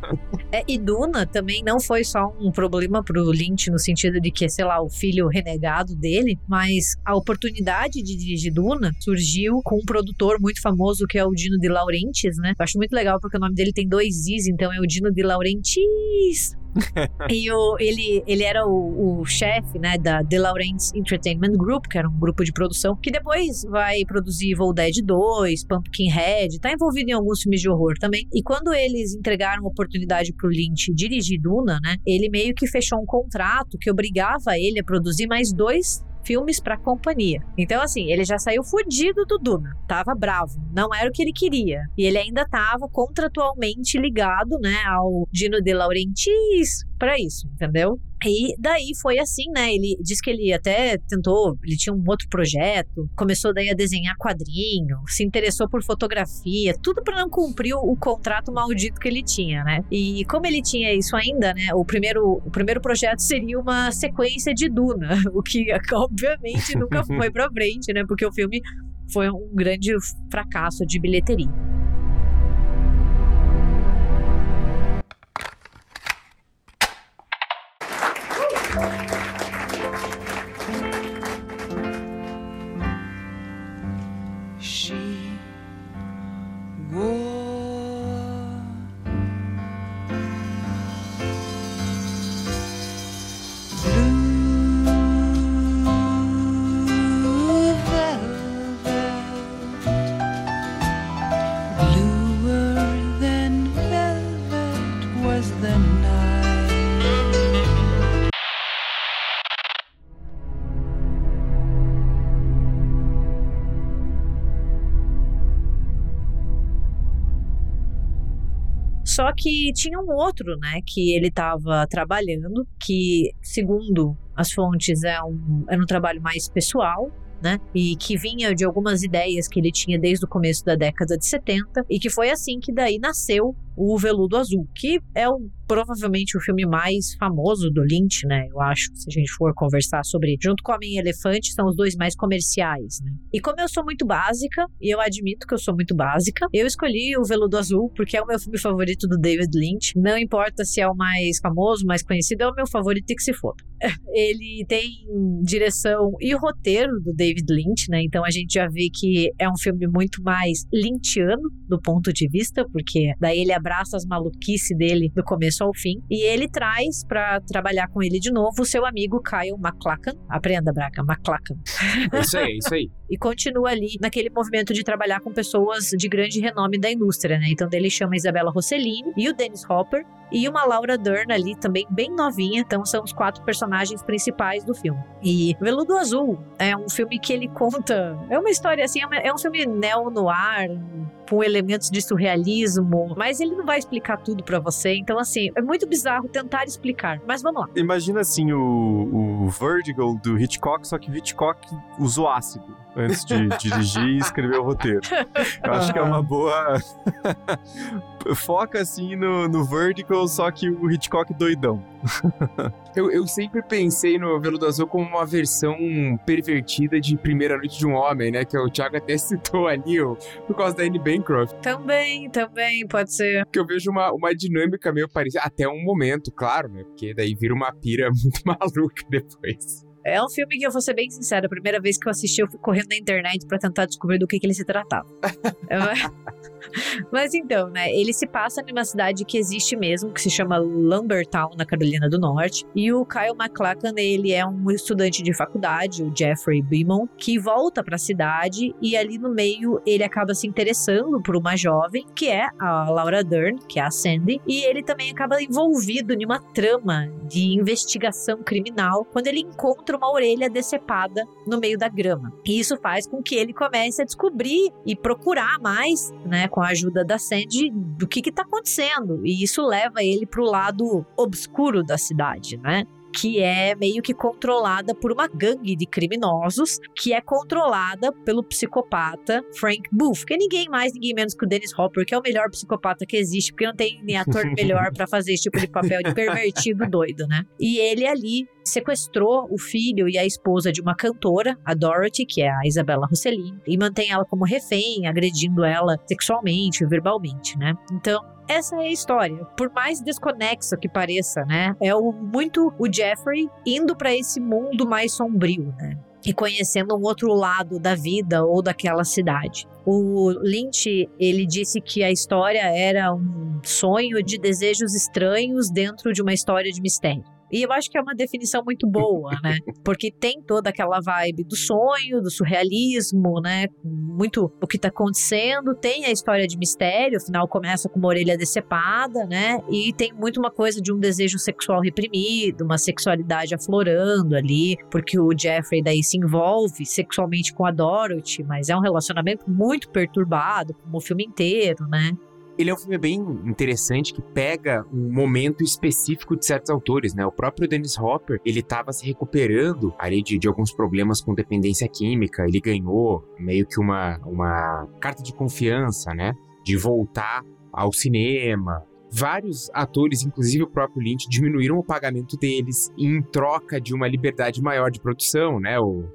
É, e Duna também não foi só um problema pro Lynch no sentido de que, sei lá, o filho renegado dele, mas a oportunidade de dirigir Duna surgiu com um produtor muito famoso que é o Dino de Laurentiis, né? Eu acho muito legal porque o nome dele tem dois Is, então é o Dino de Laurentiis. e o, ele, ele era o, o chefe, né, da De Laurentiis Entertainment Group, que era um grupo de produção, que depois vai produzir Evil Dead 2, Pumpkinhead, tá envolvido em alguns filmes de horror também. E quando eles entregaram a oportunidade pro Lynch dirigir Duna, né, ele meio que fechou um contrato que obrigava ele a produzir mais dois filmes pra companhia. Então, assim, ele já saiu fudido do Duna. Tava bravo. Não era o que ele queria. E ele ainda tava contratualmente ligado, né, ao Dino de Laurentiis pra isso, entendeu? E daí foi assim, né? Ele disse que ele até tentou, ele tinha um outro projeto, começou daí a desenhar quadrinho, se interessou por fotografia, tudo pra não cumprir o, contrato maldito que ele tinha, né? E como ele tinha isso ainda, né? O primeiro, o primeiro projeto seria uma sequência de Duna, o que obviamente nunca foi pra frente, né? Porque o filme foi um grande fracasso de bilheteria. Que tinha um outro, né, que ele estava trabalhando, que, segundo as fontes, é um, era um trabalho mais pessoal, né, e que vinha de algumas ideias que ele tinha desde o começo da década de 70, e que foi assim que daí nasceu o Veludo Azul, que é o, provavelmente o filme mais famoso do Lynch, né? Eu acho, se a gente for conversar sobre, junto com Homem e Elefante, são os dois mais comerciais, né? E como eu sou muito básica, e eu admito que eu sou muito básica, eu escolhi o Veludo Azul porque é o meu filme favorito do David Lynch. Não importa se é o mais famoso, mais conhecido, é o meu favorito e que se foda. Ele tem direção e roteiro do David Lynch, né? Então a gente já vê que é um filme muito mais lynchiano do ponto de vista, porque daí ele abraça as maluquices dele do começo ao fim. E ele traz pra trabalhar com ele de novo o seu amigo Kyle MacLachlan. Aprenda, Braca, MacLachlan. É isso aí, é isso aí. E continua ali naquele movimento de trabalhar com pessoas de grande renome da indústria, né? Então dele chama a Isabella Rossellini e o Dennis Hopper e uma Laura Dern ali também bem novinha. Então são os quatro personagens principais do filme. E Veludo Azul é um filme que ele conta. É uma história assim, é é um filme neo-noir, com elementos de surrealismo, mas ele não vai explicar tudo pra você. Então, assim, é muito bizarro tentar explicar. Mas vamos lá. Imagina assim o, o Vertigo do Hitchcock, só que Hitchcock usou ácido antes de dirigir e escrever o roteiro. Eu acho que é uma boa. Foca assim no, no Vertigo, só que o Hitchcock doidão. Eu, eu sempre pensei no Veludo Azul como uma versão pervertida de Primeira Noite de um Homem, né? Que o Thiago até citou ali, ó, por causa da Anne Bancroft. Também, também, pode ser. Que eu vejo uma, uma dinâmica meio parecida, até um momento, claro, né? Porque daí vira uma pira muito maluca depois. É um filme que eu vou ser bem sincera, a primeira vez que eu assisti, eu fui correndo na internet pra tentar descobrir do que, que ele se tratava. Mas então, né? Ele se passa numa cidade que existe mesmo, que se chama Lumbertown, na Carolina do Norte. E o Kyle MacLachlan, ele é um estudante de faculdade, o Jeffrey Beamon, que volta pra cidade e ali no meio ele acaba se interessando por uma jovem, que é a Laura Dern, que é a Sandy, e ele também acaba envolvido em uma trama de investigação criminal quando ele encontra uma orelha decepada no meio da grama. E isso faz com que ele comece a descobrir e procurar mais, né, com a ajuda da Sandy, do que está acontecendo. E isso leva ele para o lado obscuro da cidade, né? que é meio que controlada por uma gangue de criminosos, que é controlada pelo psicopata Frank Booth, que é ninguém mais, ninguém menos que o Dennis Hopper, que é o melhor psicopata que existe, porque não tem nem ator melhor pra fazer esse tipo de papel de pervertido doido, né? E ele ali sequestrou o filho e a esposa de uma cantora, a Dorothy, que é a Isabella Rossellini, e mantém ela como refém, agredindo ela sexualmente, verbalmente, né? Então, essa é a história. Por mais desconexo que pareça, né? É o, muito o Jeffrey indo pra esse mundo mais sombrio, né? E conhecendo um outro lado da vida ou daquela cidade. O Lynch, ele disse que a história era um sonho de desejos estranhos dentro de uma história de mistério. E eu acho que é uma definição muito boa, né? Porque tem toda aquela vibe do sonho, do surrealismo, né? Muito o que tá acontecendo. Tem a história de mistério, afinal começa com uma orelha decepada, né? E tem muito uma coisa de um desejo sexual reprimido, uma sexualidade aflorando ali, porque o Jeffrey daí se envolve sexualmente com a Dorothy, mas é um relacionamento muito perturbado, como o filme inteiro, né? Ele é um filme bem interessante que pega um momento específico de certos autores, né? O próprio Dennis Hopper, ele estava se recuperando ali de, de alguns problemas com dependência química. Ele ganhou meio que uma, uma carta de confiança, né? De voltar ao cinema. Vários atores, inclusive o próprio Lynch, diminuíram o pagamento deles em troca de uma liberdade maior de produção, né? O,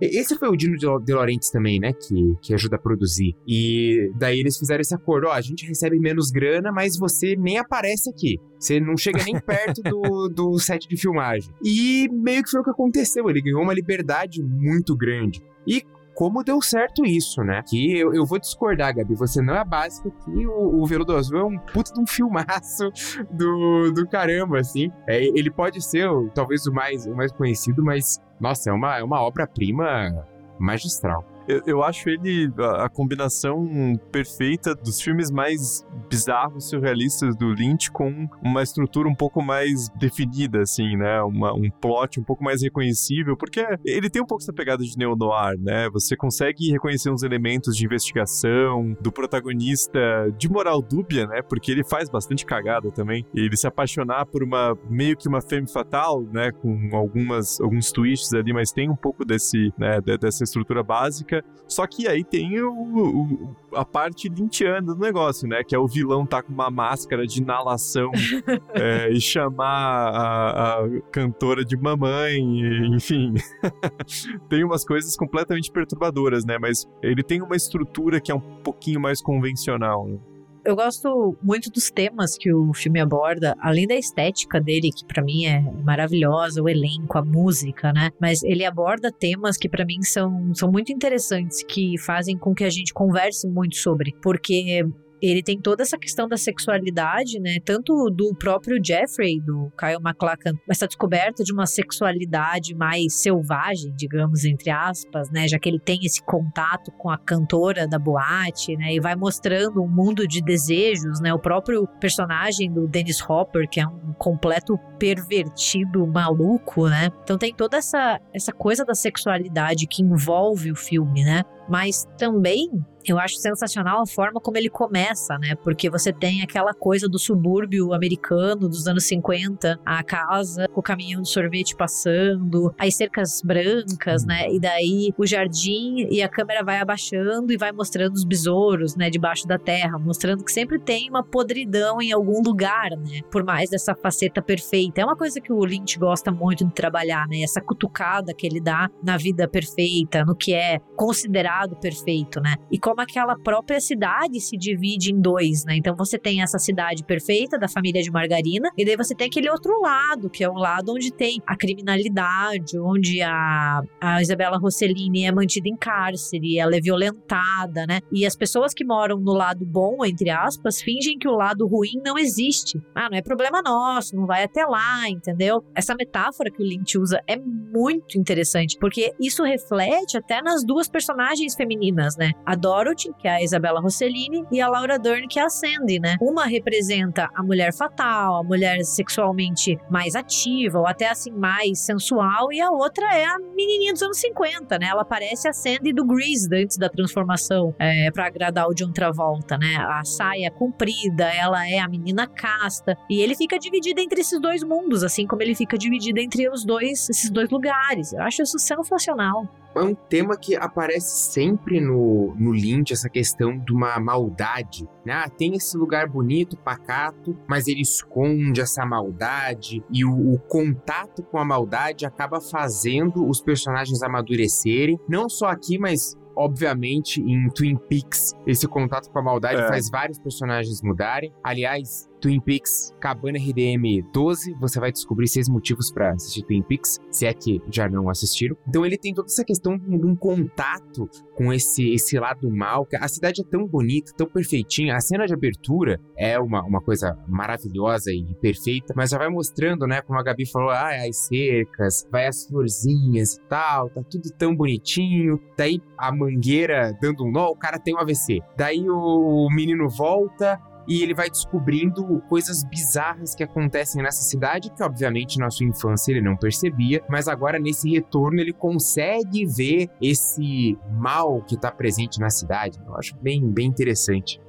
esse foi o Dino de Laurentiis também, né? Que, que ajuda a produzir. E daí eles fizeram esse acordo: ó, a gente recebe menos grana, mas você nem aparece aqui. Você não chega nem perto do, do set de filmagem. E meio que foi o que aconteceu. Ele ganhou uma liberdade muito grande. E como deu certo isso, né? Que eu, eu vou discordar, Gabi. Você não é básica que o, o Veludo Azul é um puta de um filmaço do, do caramba, assim. É, ele pode ser talvez o mais, o mais conhecido, mas, nossa, é uma, é uma obra-prima magistral. Eu, eu acho ele a, a combinação perfeita dos filmes mais bizarros, surrealistas do Lynch com uma estrutura um pouco mais definida, assim, né? Uma, um plot um pouco mais reconhecível, porque ele tem um pouco essa pegada de neo-noir, né? Você consegue reconhecer uns elementos de investigação, do protagonista de moral dúbia, né? Porque ele faz bastante cagada também. Ele se apaixonar por uma, meio que uma femme fatal, né? Com algumas, alguns twists ali, mas tem um pouco desse, né? de- dessa estrutura básica Só que aí tem o, o- a parte lintiana do negócio, né? Que é o vilão tá com uma máscara de inalação é, e chamar a, a cantora de mamãe, e, enfim. tem umas coisas completamente perturbadoras, né? Mas ele tem uma estrutura que é um pouquinho mais convencional. Né? Eu gosto muito dos temas que o filme aborda, além da estética dele, que pra mim é maravilhosa, o elenco, a música, né? Mas ele aborda temas que pra mim são, são muito interessantes, que fazem com que a gente converse muito sobre, porque ele tem toda essa questão da sexualidade, né? Tanto do próprio Jeffrey, do Kyle MacLachlan, essa descoberta de uma sexualidade mais selvagem, digamos, entre aspas, né? Já que ele tem esse contato com a cantora da boate, né? E vai mostrando um mundo de desejos, né? O próprio personagem do Dennis Hopper, que é um completo pervertido maluco, né? Então tem toda essa, essa coisa da sexualidade que envolve o filme, né? Mas também eu acho sensacional a forma como ele começa, né? Porque você tem aquela coisa do subúrbio americano dos anos 50, a casa com o caminhão de sorvete passando, as cercas brancas, né? E daí o jardim e a câmera vai abaixando e vai mostrando os besouros, né? Debaixo da terra, mostrando que sempre tem uma podridão em algum lugar, né? Por mais dessa faceta perfeita. É uma coisa que o Lynch gosta muito de trabalhar, né? Essa cutucada que ele dá na vida perfeita, no que é considerado perfeito, né? E como aquela própria cidade se divide em dois, né? Então você tem essa cidade perfeita da família de Margarina, e daí você tem aquele outro lado, que é o lado onde tem a criminalidade, onde a, a Isabela Rossellini é mantida em cárcere, ela é violentada, né? E as pessoas que moram no lado bom, entre aspas, fingem que o lado ruim não existe. Ah, não é problema nosso, não vai até lá, entendeu? Essa metáfora que o Lynch usa é muito interessante, porque isso reflete até nas duas personagens femininas, né? A Dorothy, que é a Isabela Rossellini, e a Laura Dern, que é a Sandy, né? Uma representa a mulher fatal, a mulher sexualmente mais ativa, ou até assim, mais sensual, e a outra é a menininha dos anos 50, né? Ela parece a Sandy do Grease, antes da transformação, é, para agradar o John Travolta, né? A saia comprida, ela é a menina casta, e ele fica dividido entre esses dois mundos, assim como ele fica dividido entre os dois, esses dois lugares. Eu acho isso sensacional. É um tema que aparece sempre no, no Lynch, essa questão de uma maldade. Né? Ah, tem esse lugar bonito, pacato, mas ele esconde essa maldade e o, o contato com a maldade acaba fazendo os personagens amadurecerem. Não só aqui, mas obviamente em Twin Peaks esse contato com a maldade É. faz vários personagens mudarem. Aliás, Twin Peaks Cabana RDM 12, você vai descobrir seis motivos pra assistir Twin Peaks, se é que já não assistiram. Então ele tem toda essa questão de um contato com esse, esse lado mal. A cidade é tão bonita, tão perfeitinha. A cena de abertura é uma, uma coisa maravilhosa e perfeita, mas já vai mostrando, né, como a Gabi falou, ah, as cercas, vai as florzinhas e tal, tá tudo tão bonitinho. Daí a mangueira dando um nó, o cara tem um AVC. Daí o menino volta, e ele vai descobrindo coisas bizarras que acontecem nessa cidade, que obviamente na sua infância ele não percebia, mas agora nesse retorno ele consegue ver esse mal que tá presente na cidade. Eu acho bem, bem interessante.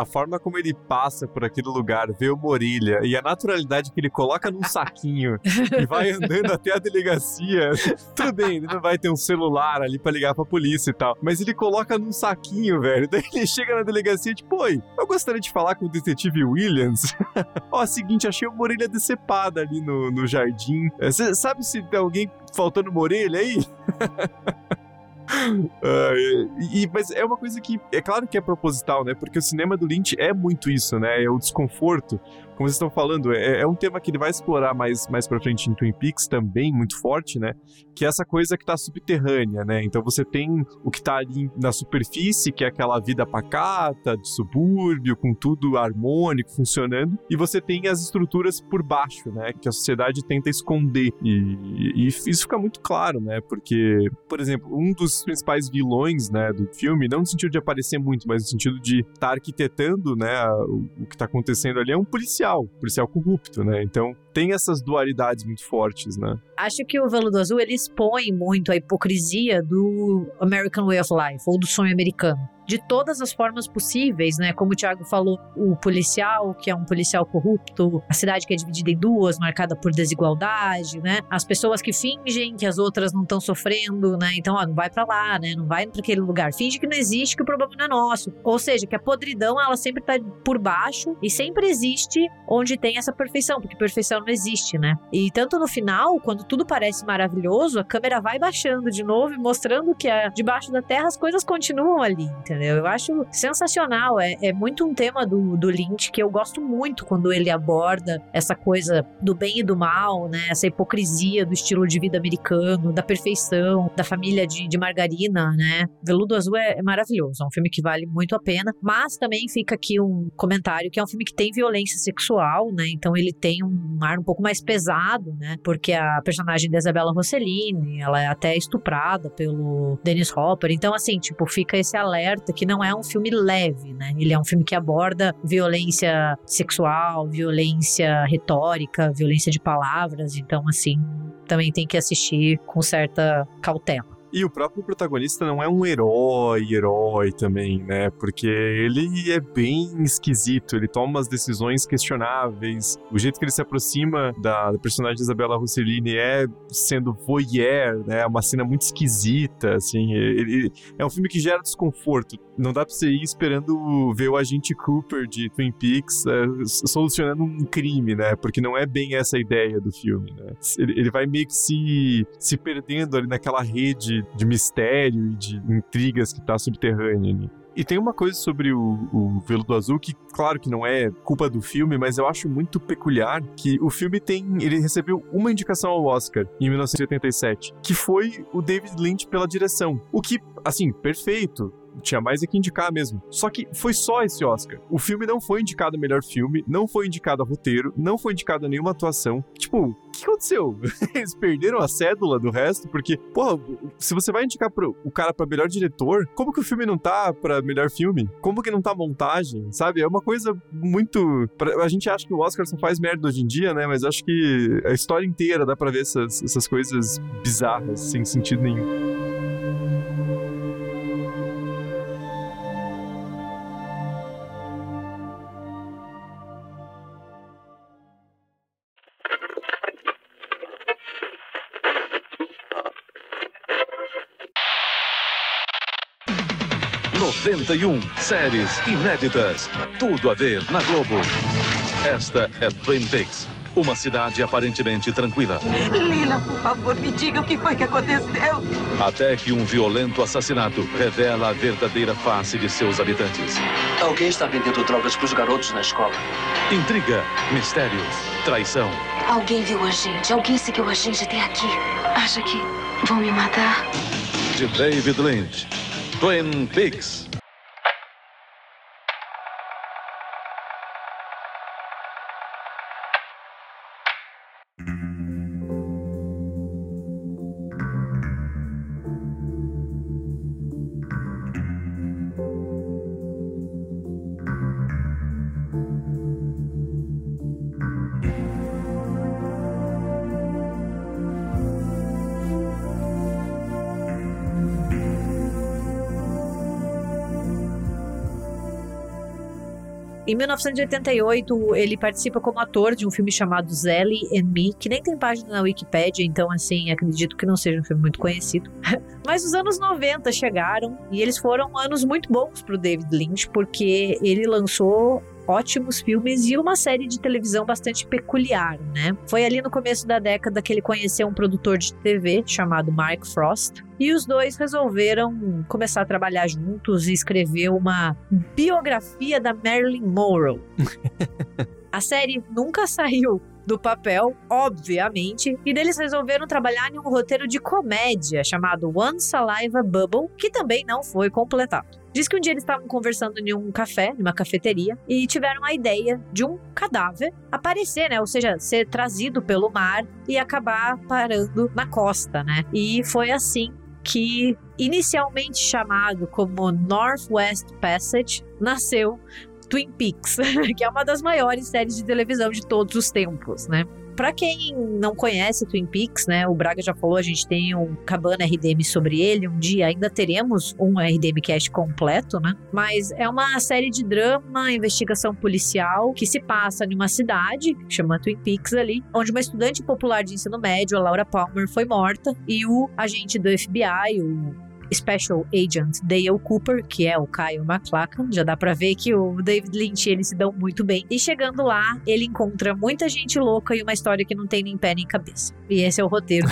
A forma como ele passa por aquele lugar, vê uma orelha e a naturalidade que ele coloca num saquinho e vai andando até a delegacia. Tudo bem, ele não vai ter um celular ali pra ligar pra polícia e tal, mas ele coloca num saquinho, velho. Daí ele chega na delegacia, tipo, oi, eu gostaria de falar com o detetive Williams. Ó, seguinte, achei uma orelha decepada ali no, no jardim. Você sabe se tem alguém faltando uma orelha aí? Ah, e, e- mas é uma coisa que é claro que é proposital, né? Porque o cinema do Lynch é muito isso, né? É o desconforto. Como vocês estão falando, é, é um tema que ele vai explorar mais, mais pra frente em Twin Peaks também, muito forte, né? Que é essa coisa que tá subterrânea, né? Então você tem o que tá ali na superfície, que é aquela vida pacata, de subúrbio, com tudo harmônico, funcionando, e você tem as estruturas por baixo, né? Que a sociedade tenta esconder. E, e isso fica muito claro, né? Porque, por exemplo, um dos principais vilões, né, do filme, não no sentido de aparecer muito, mas no sentido de estar arquitetando, né, o, o que tá acontecendo ali, é um policial, policial corrupto, né? Então, tem essas dualidades muito fortes, né? Acho que o Veludo Azul ele expõe muito a hipocrisia do American Way of Life, ou do sonho americano. De todas as formas possíveis, né? Como o Thiago falou, o policial, que é um policial corrupto, a cidade que é dividida em duas, marcada por desigualdade, né? As pessoas que fingem que as outras não estão sofrendo, né? Então, ó, não vai pra lá, né? Não vai pra aquele lugar. Finge que não existe, que o problema não é nosso. Ou seja, que a podridão, ela sempre tá por baixo e sempre existe onde tem essa perfeição, porque perfeição não existe, né? E tanto no final, quando tudo parece maravilhoso, a câmera vai baixando de novo e mostrando que é debaixo da terra as coisas continuam ali, entendeu? Eu acho sensacional. É, é muito um tema do, do Lynch que eu gosto muito quando ele aborda essa coisa do bem e do mal, né? Essa hipocrisia do estilo de vida americano, da perfeição, da família de, de margarina, né? Veludo Azul é, é maravilhoso. É um filme que vale muito a pena. Mas também fica aqui um comentário que é um filme que tem violência sexual, né? Então ele tem um ar um pouco mais pesado, né? Porque a personagem da Isabella Rossellini, ela é até estuprada pelo Dennis Hopper. Então, assim, tipo, fica esse alerta que não é um filme leve, né? Ele é um filme que aborda violência sexual, violência retórica, violência de palavras. Então, assim, também tem que assistir com certa cautela. E o próprio protagonista não é um herói, herói também, né? Porque ele é bem esquisito, ele toma umas decisões questionáveis. O jeito que ele se aproxima da, da personagem de Isabella Rossellini é sendo voyeur, né? É uma cena muito esquisita, assim. Ele, é um filme que gera desconforto. Não dá pra você ir esperando ver o agente Cooper de Twin Peaks é, solucionando um crime, né? Porque não é bem essa a ideia do filme, né? Ele, ele vai meio que se, se perdendo ali naquela rede de mistério e de intrigas que tá subterrânea ali. E tem uma coisa sobre o, o Veludo Azul que, claro que não é culpa do filme, mas eu acho muito peculiar que o filme tem. Ele recebeu uma indicação ao Oscar em 1987, que foi o David Lynch pela direção. O que, assim, perfeito tinha mais é que indicar mesmo. Só que foi só esse Oscar. O filme não foi indicado a melhor filme, não foi indicado a roteiro, não foi indicado a nenhuma atuação. Tipo, o que aconteceu? Eles perderam a cédula do resto? Porque, porra, se você vai indicar pro, o cara pra melhor diretor, como que o filme não tá pra melhor filme? Como que não tá montagem? Sabe? É uma coisa muito. pra- a gente acha que o Oscar só faz merda hoje em dia, né? Mas acho que a história inteira dá pra ver essas, essas coisas bizarras, sem sentido nenhum. Noventa e um séries inéditas. Tudo a ver na Globo. Esta é Twin Peaks, uma cidade aparentemente tranquila. Lila, por favor, me diga o que foi que aconteceu. Até que um violento assassinato revela a verdadeira face de seus habitantes. Alguém está vendendo drogas para os garotos na escola. Intriga, mistérios, traição. Alguém viu a gente, alguém seguiu a gente até aqui. Acha que vão me matar? De David Lynch. Twin Peaks. Em 1988, ele participa como ator de um filme chamado Zelly and Me, que nem tem página na Wikipédia, então, assim, acredito que não seja um filme muito conhecido. Mas os anos 90 chegaram e eles foram anos muito bons pro David Lynch, porque ele lançou ótimos filmes e uma série de televisão bastante peculiar, né? Foi ali no começo da década que ele conheceu um produtor de TV chamado Mark Frost, e os dois resolveram começar a trabalhar juntos e escrever uma biografia da Marilyn Monroe. a série nunca saiu do papel, obviamente, e deles resolveram trabalhar em um roteiro de comédia chamado One Saliva Bubble, que também não foi completado. Diz que um dia eles estavam conversando em um café, numa cafeteria, e tiveram a ideia de um cadáver aparecer, né? Ou seja, ser trazido pelo mar e acabar parando na costa, né? E foi assim que, inicialmente chamado como Northwest Passage, nasceu Twin Peaks, que é uma das maiores séries de televisão de todos os tempos, né? Pra quem não conhece Twin Peaks, né, o Braga já falou, a gente tem um Cabana RDM sobre ele, um dia ainda teremos um RDM Cast completo, né? Mas é uma série de drama, investigação policial que se passa em uma cidade, chama Twin Peaks ali, onde uma estudante popular de ensino médio, a Laura Palmer, foi morta e o agente do FBI, o Special Agent Dale Cooper, que é o Kyle MacLachlan, já dá pra ver que o David Lynch e eles se dão muito bem. E chegando lá, ele encontra muita gente louca e uma história que não tem nem pé nem cabeça. E esse é o roteiro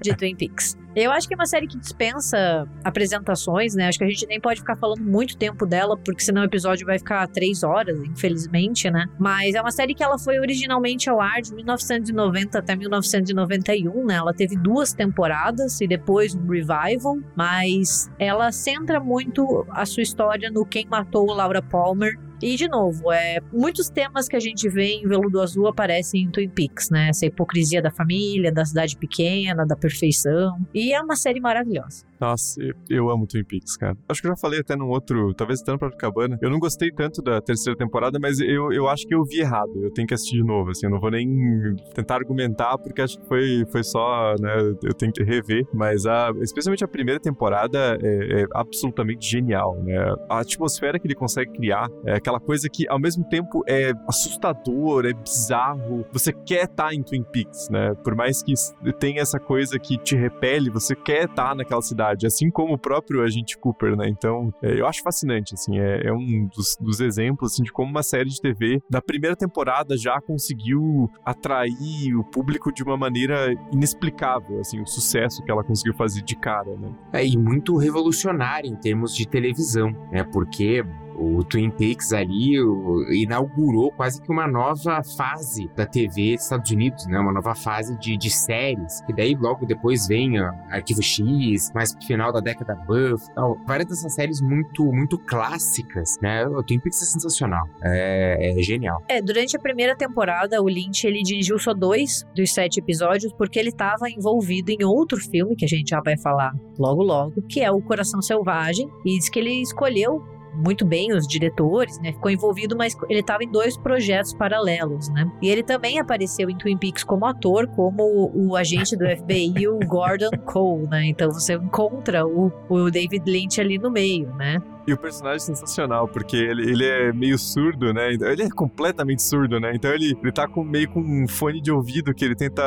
de Twin Peaks. Eu acho que é uma série que dispensa apresentações, né? Acho que a gente nem pode ficar falando muito tempo dela, porque senão o episódio vai ficar três horas, infelizmente, né? Mas é uma série que ela foi originalmente ao ar de 1990 até 1991, né? Ela teve duas temporadas e depois um revival, mas ela centra muito a sua história no quem matou Laura Palmer e, de novo, é, muitos temas que a gente vê em Veludo Azul aparecem em Twin Peaks, né? Essa hipocrisia da família, da cidade pequena, da perfeição. E é uma série maravilhosa. Nossa, eu, amo Twin Peaks, cara. Acho que eu já falei até num outro, talvez até no próprio Cabana. Eu não gostei tanto da terceira temporada, mas eu, eu acho que eu vi errado. Eu tenho que assistir de novo, assim. Eu não vou nem tentar argumentar, porque acho que foi, foi só, né? Eu tenho que rever. Mas a, especialmente a primeira temporada é, é absolutamente genial, né? A atmosfera que ele consegue criar é aquela coisa que, ao mesmo tempo, é assustador, é bizarro. Você quer estar em Twin Peaks, né? Por mais que tenha essa coisa que te repele, você quer estar naquela cidade assim como o próprio agente Cooper, né? Então, é, eu acho fascinante, assim, é, é um dos, dos, exemplos assim, de como uma série de TV da primeira temporada já conseguiu atrair o público de uma maneira inexplicável, assim, o sucesso que ela conseguiu fazer de cara, né? É, e muito revolucionário em termos de televisão, né? Porque o Twin Peaks ali o, inaugurou quase que uma nova fase da TV dos Estados Unidos, né? Uma nova fase de, de séries. E daí logo depois vem ó, Arquivo X, mais pro final da década Buff, tal. Várias dessas séries muito, muito clássicas, né? O Twin Peaks é sensacional. É, é genial. É, durante a primeira temporada, o Lynch ele dirigiu só dois dos sete episódios porque ele estava envolvido em outro filme que a gente já vai falar logo logo, que é o Coração Selvagem. E diz que ele escolheu muito bem os diretores, né? Ficou envolvido, mas ele estava em dois projetos paralelos, né? E ele também apareceu em Twin Peaks como ator, como o, o agente do FBI, o Gordon Cole, né? Então você encontra o, o David Lynch ali no meio, né? E o personagem é sensacional, porque ele, ele é meio surdo, né? Então, ele é completamente surdo, né? Então ele, ele tá com, meio com um fone de ouvido que ele tenta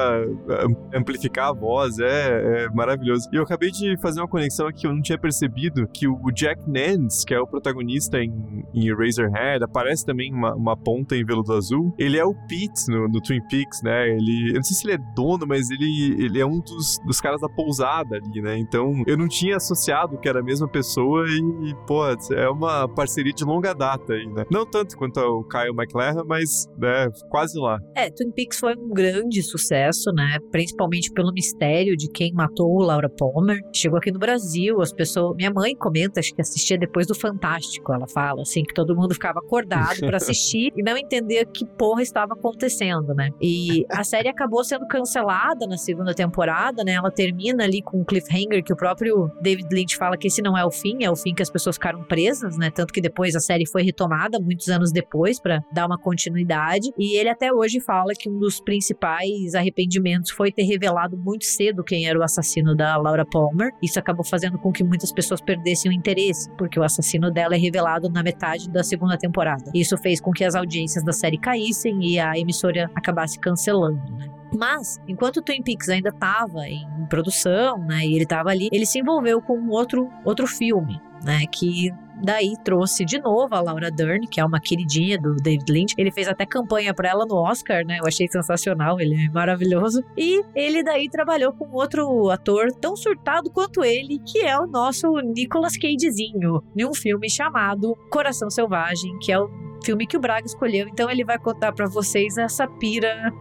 amplificar a voz. É, é maravilhoso. E eu acabei de fazer uma conexão aqui, eu não tinha percebido que o Jack Nance, que é o protagonista em, em Eraserhead, aparece também uma, uma ponta em Veludo Azul. Ele é o Pete no, no, Twin Peaks, né? Ele, eu não sei se ele é dono, mas ele, ele é um dos, dos caras da pousada ali, né? Então eu não tinha associado que era a mesma pessoa e, pô, é uma parceria de longa data aí, né? Não tanto quanto o Kyle MacLachlan, mas né, quase lá. É, Twin Peaks foi um grande sucesso, né? Principalmente pelo mistério de quem matou Laura Palmer. Chegou aqui no Brasil, as pessoas. Minha mãe comenta, acho que assistia depois do Fantástico. Ela fala assim que todo mundo ficava acordado para assistir e não entender que porra estava acontecendo, né? E a série acabou sendo cancelada na segunda temporada, né? Ela termina ali com um cliffhanger que o próprio David Lynch fala que esse não é o fim, é o fim que as pessoas ficaram presas, né? Tanto que depois a série foi retomada muitos anos depois para dar uma continuidade. E ele até hoje fala que um dos principais arrependimentos foi ter revelado muito cedo quem era o assassino da Laura Palmer. Isso acabou fazendo com que muitas pessoas perdessem o interesse, porque o assassino dela é revelado na metade da segunda temporada. Isso fez com que as audiências da série caíssem e a emissora acabasse cancelando, né? Mas, enquanto o Twin Peaks ainda estava em produção, né, e ele estava ali, ele se envolveu com outro, outro filme, né, que daí trouxe de novo a Laura Dern, que é uma queridinha do David Lynch. Ele fez até campanha para ela no Oscar, né? Eu achei sensacional, ele é maravilhoso. E ele daí trabalhou com outro ator tão surtado quanto ele, que é o nosso Nicolas Cagezinho, em um filme chamado Coração Selvagem, que é o filme que o Braga escolheu. Então ele vai contar para vocês essa pira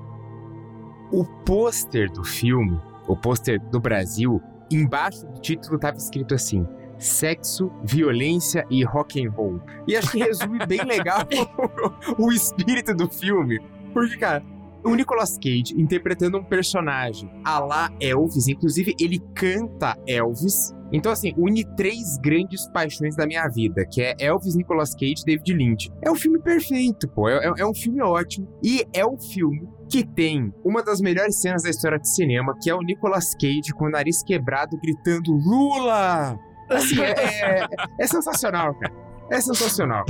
o pôster do filme, o pôster do Brasil, embaixo do título estava escrito assim: sexo, violência e rock and roll. E acho que resume bem legal o, o espírito do filme. Porque, cara, O Nicolas Cage interpretando um personagem a lá Elvis, inclusive ele canta Elvis. Então, assim, une três grandes paixões da minha vida, que é Elvis, Nicolas Cage e David Lynch. É um filme perfeito, pô. É, é- é um filme ótimo. E é um filme que tem uma das melhores cenas da história de cinema, que é o Nicolas Cage com o nariz quebrado gritando Lula! Assim, é, é- é sensacional, cara. É sensacional.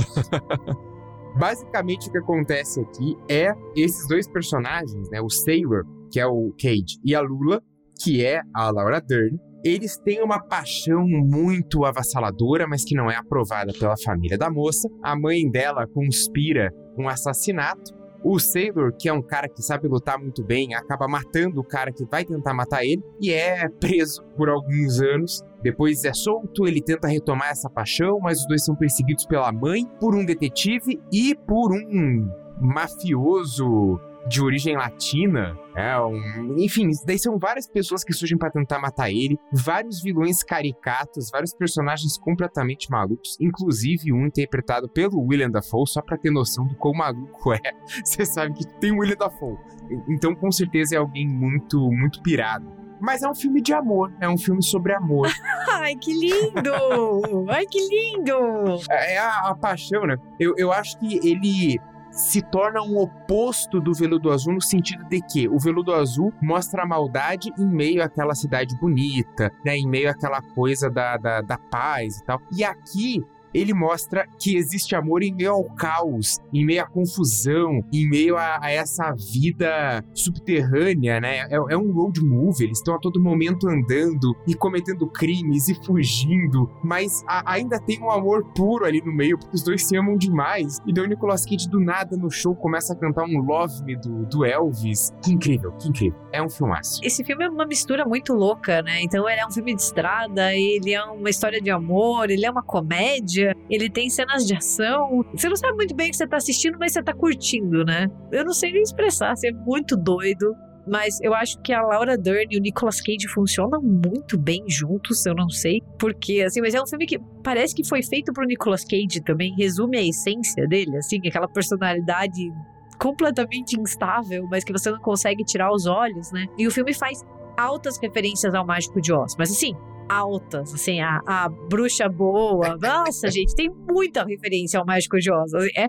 Basicamente, o que acontece aqui é esses dois personagens, né? O Sailor, que é o Cage, e a Lula, que é a Laura Dern, eles têm uma paixão muito avassaladora, mas que não é aprovada pela família da moça. A mãe dela conspira um assassinato. O Sailor, que é um cara que sabe lutar muito bem, acaba matando o cara que vai tentar matar ele e é preso por alguns anos. Depois é solto, ele tenta retomar essa paixão, mas os dois são perseguidos pela mãe, por um detetive e por um mafioso de origem latina. É, um... Enfim, daí são várias pessoas que surgem pra tentar matar ele, vários vilões caricatos, vários personagens completamente malucos, inclusive um interpretado pelo William Dafoe, só pra ter noção do quão maluco é. Você sabe que tem William Dafoe. Então, com certeza é alguém muito, muito pirado. Mas é um filme de amor, é um filme sobre amor. Ai, que lindo! Ai, que lindo! É a, a paixão, né? Eu, eu acho que ele se torna um oposto do veludo azul no sentido de que o veludo azul mostra a maldade em meio àquela cidade bonita, né? Em meio àquela coisa da, da, da paz e tal. E aqui ele mostra que existe amor em meio ao caos, em meio à confusão, em meio a, a essa vida subterrânea, né? É, é um road movie, eles estão a todo momento andando e cometendo crimes e fugindo, mas a- ainda tem um amor puro ali no meio, porque os dois se amam demais. E daí o Nicolas Cage do nada no show começa a cantar um Love Me do, do Elvis. Que incrível, que incrível. É um filmaço. Esse filme é uma mistura muito louca, né? Então ele é um filme de estrada, ele é uma história de amor, ele é uma comédia, ele tem cenas de ação. Você não sabe muito bem o que você tá assistindo, mas você tá curtindo, né? Eu não sei nem expressar, você é muito doido. Mas eu acho que a Laura Dern e o Nicolas Cage funcionam muito bem juntos, eu não sei porque, assim, mas é um filme que parece que foi feito pro Nicolas Cage também, resume a essência dele, assim, aquela personalidade completamente instável, mas que você não consegue tirar os olhos, né? E o filme faz altas referências ao Mágico de Oz, mas assim, altas, assim, a, a bruxa boa. Nossa, gente, tem muita referência ao Mágico de Oz. Assim, É,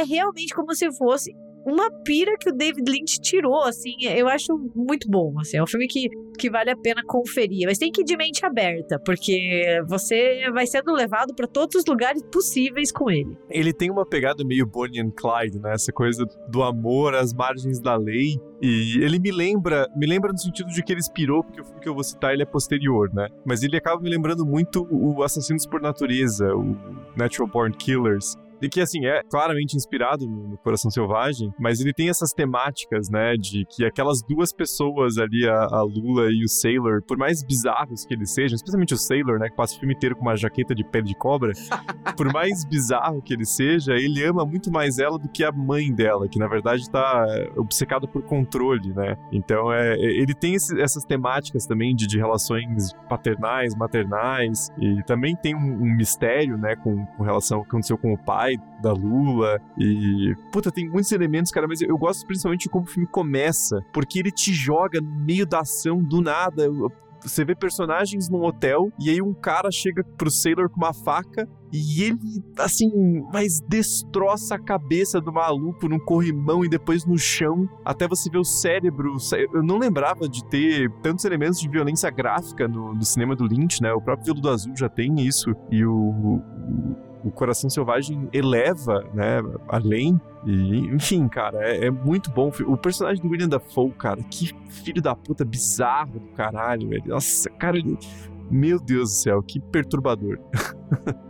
é realmente como se fosse uma pira que o David Lynch tirou, assim, eu acho muito bom, assim, é um filme que, que vale a pena conferir, mas tem que ir de mente aberta, porque você vai sendo levado para todos os lugares possíveis com ele. Ele tem uma pegada meio Bonnie and Clyde, né? Essa coisa do amor às margens da lei. E ele me lembra, me lembra no sentido de que ele inspirou, porque o filme que eu vou citar ele é posterior, né? Mas ele acaba me lembrando muito o Assassinos por Natureza, o Natural Born Killers. E que, assim, é claramente inspirado no Coração Selvagem, mas ele tem essas temáticas, né, de que aquelas duas pessoas ali, a, a Lula e o Sailor, por mais bizarros que eles sejam, especialmente o Sailor, né, que passa o filme inteiro com uma jaqueta de pele de cobra, por mais bizarro que ele seja, ele ama muito mais ela do que a mãe dela, que na verdade tá obcecado por controle, né? Então, é, é- ele tem esse- essas temáticas também de, de relações paternais, maternais, e também tem um, um mistério, né, com, com relação ao que aconteceu com o pai da Lula, e... Puta, tem muitos elementos, cara, mas eu, gosto principalmente de como o filme começa, porque ele te joga no meio da ação do nada, você vê personagens num hotel e aí um cara chega pro Sailor com uma faca e ele, assim, mas destroça a cabeça do maluco num corrimão e depois no chão, até você ver o cérebro. Eu não lembrava de ter tantos elementos de violência gráfica no, no cinema do Lynch, né? O próprio Veludo Azul já tem isso e o, o, Coração Selvagem eleva, né, além. E, enfim, cara, é, é muito bom. O personagem do William Dafoe, cara, que filho da puta bizarro do caralho, velho. Nossa, cara, ele... Meu Deus do céu, que perturbador.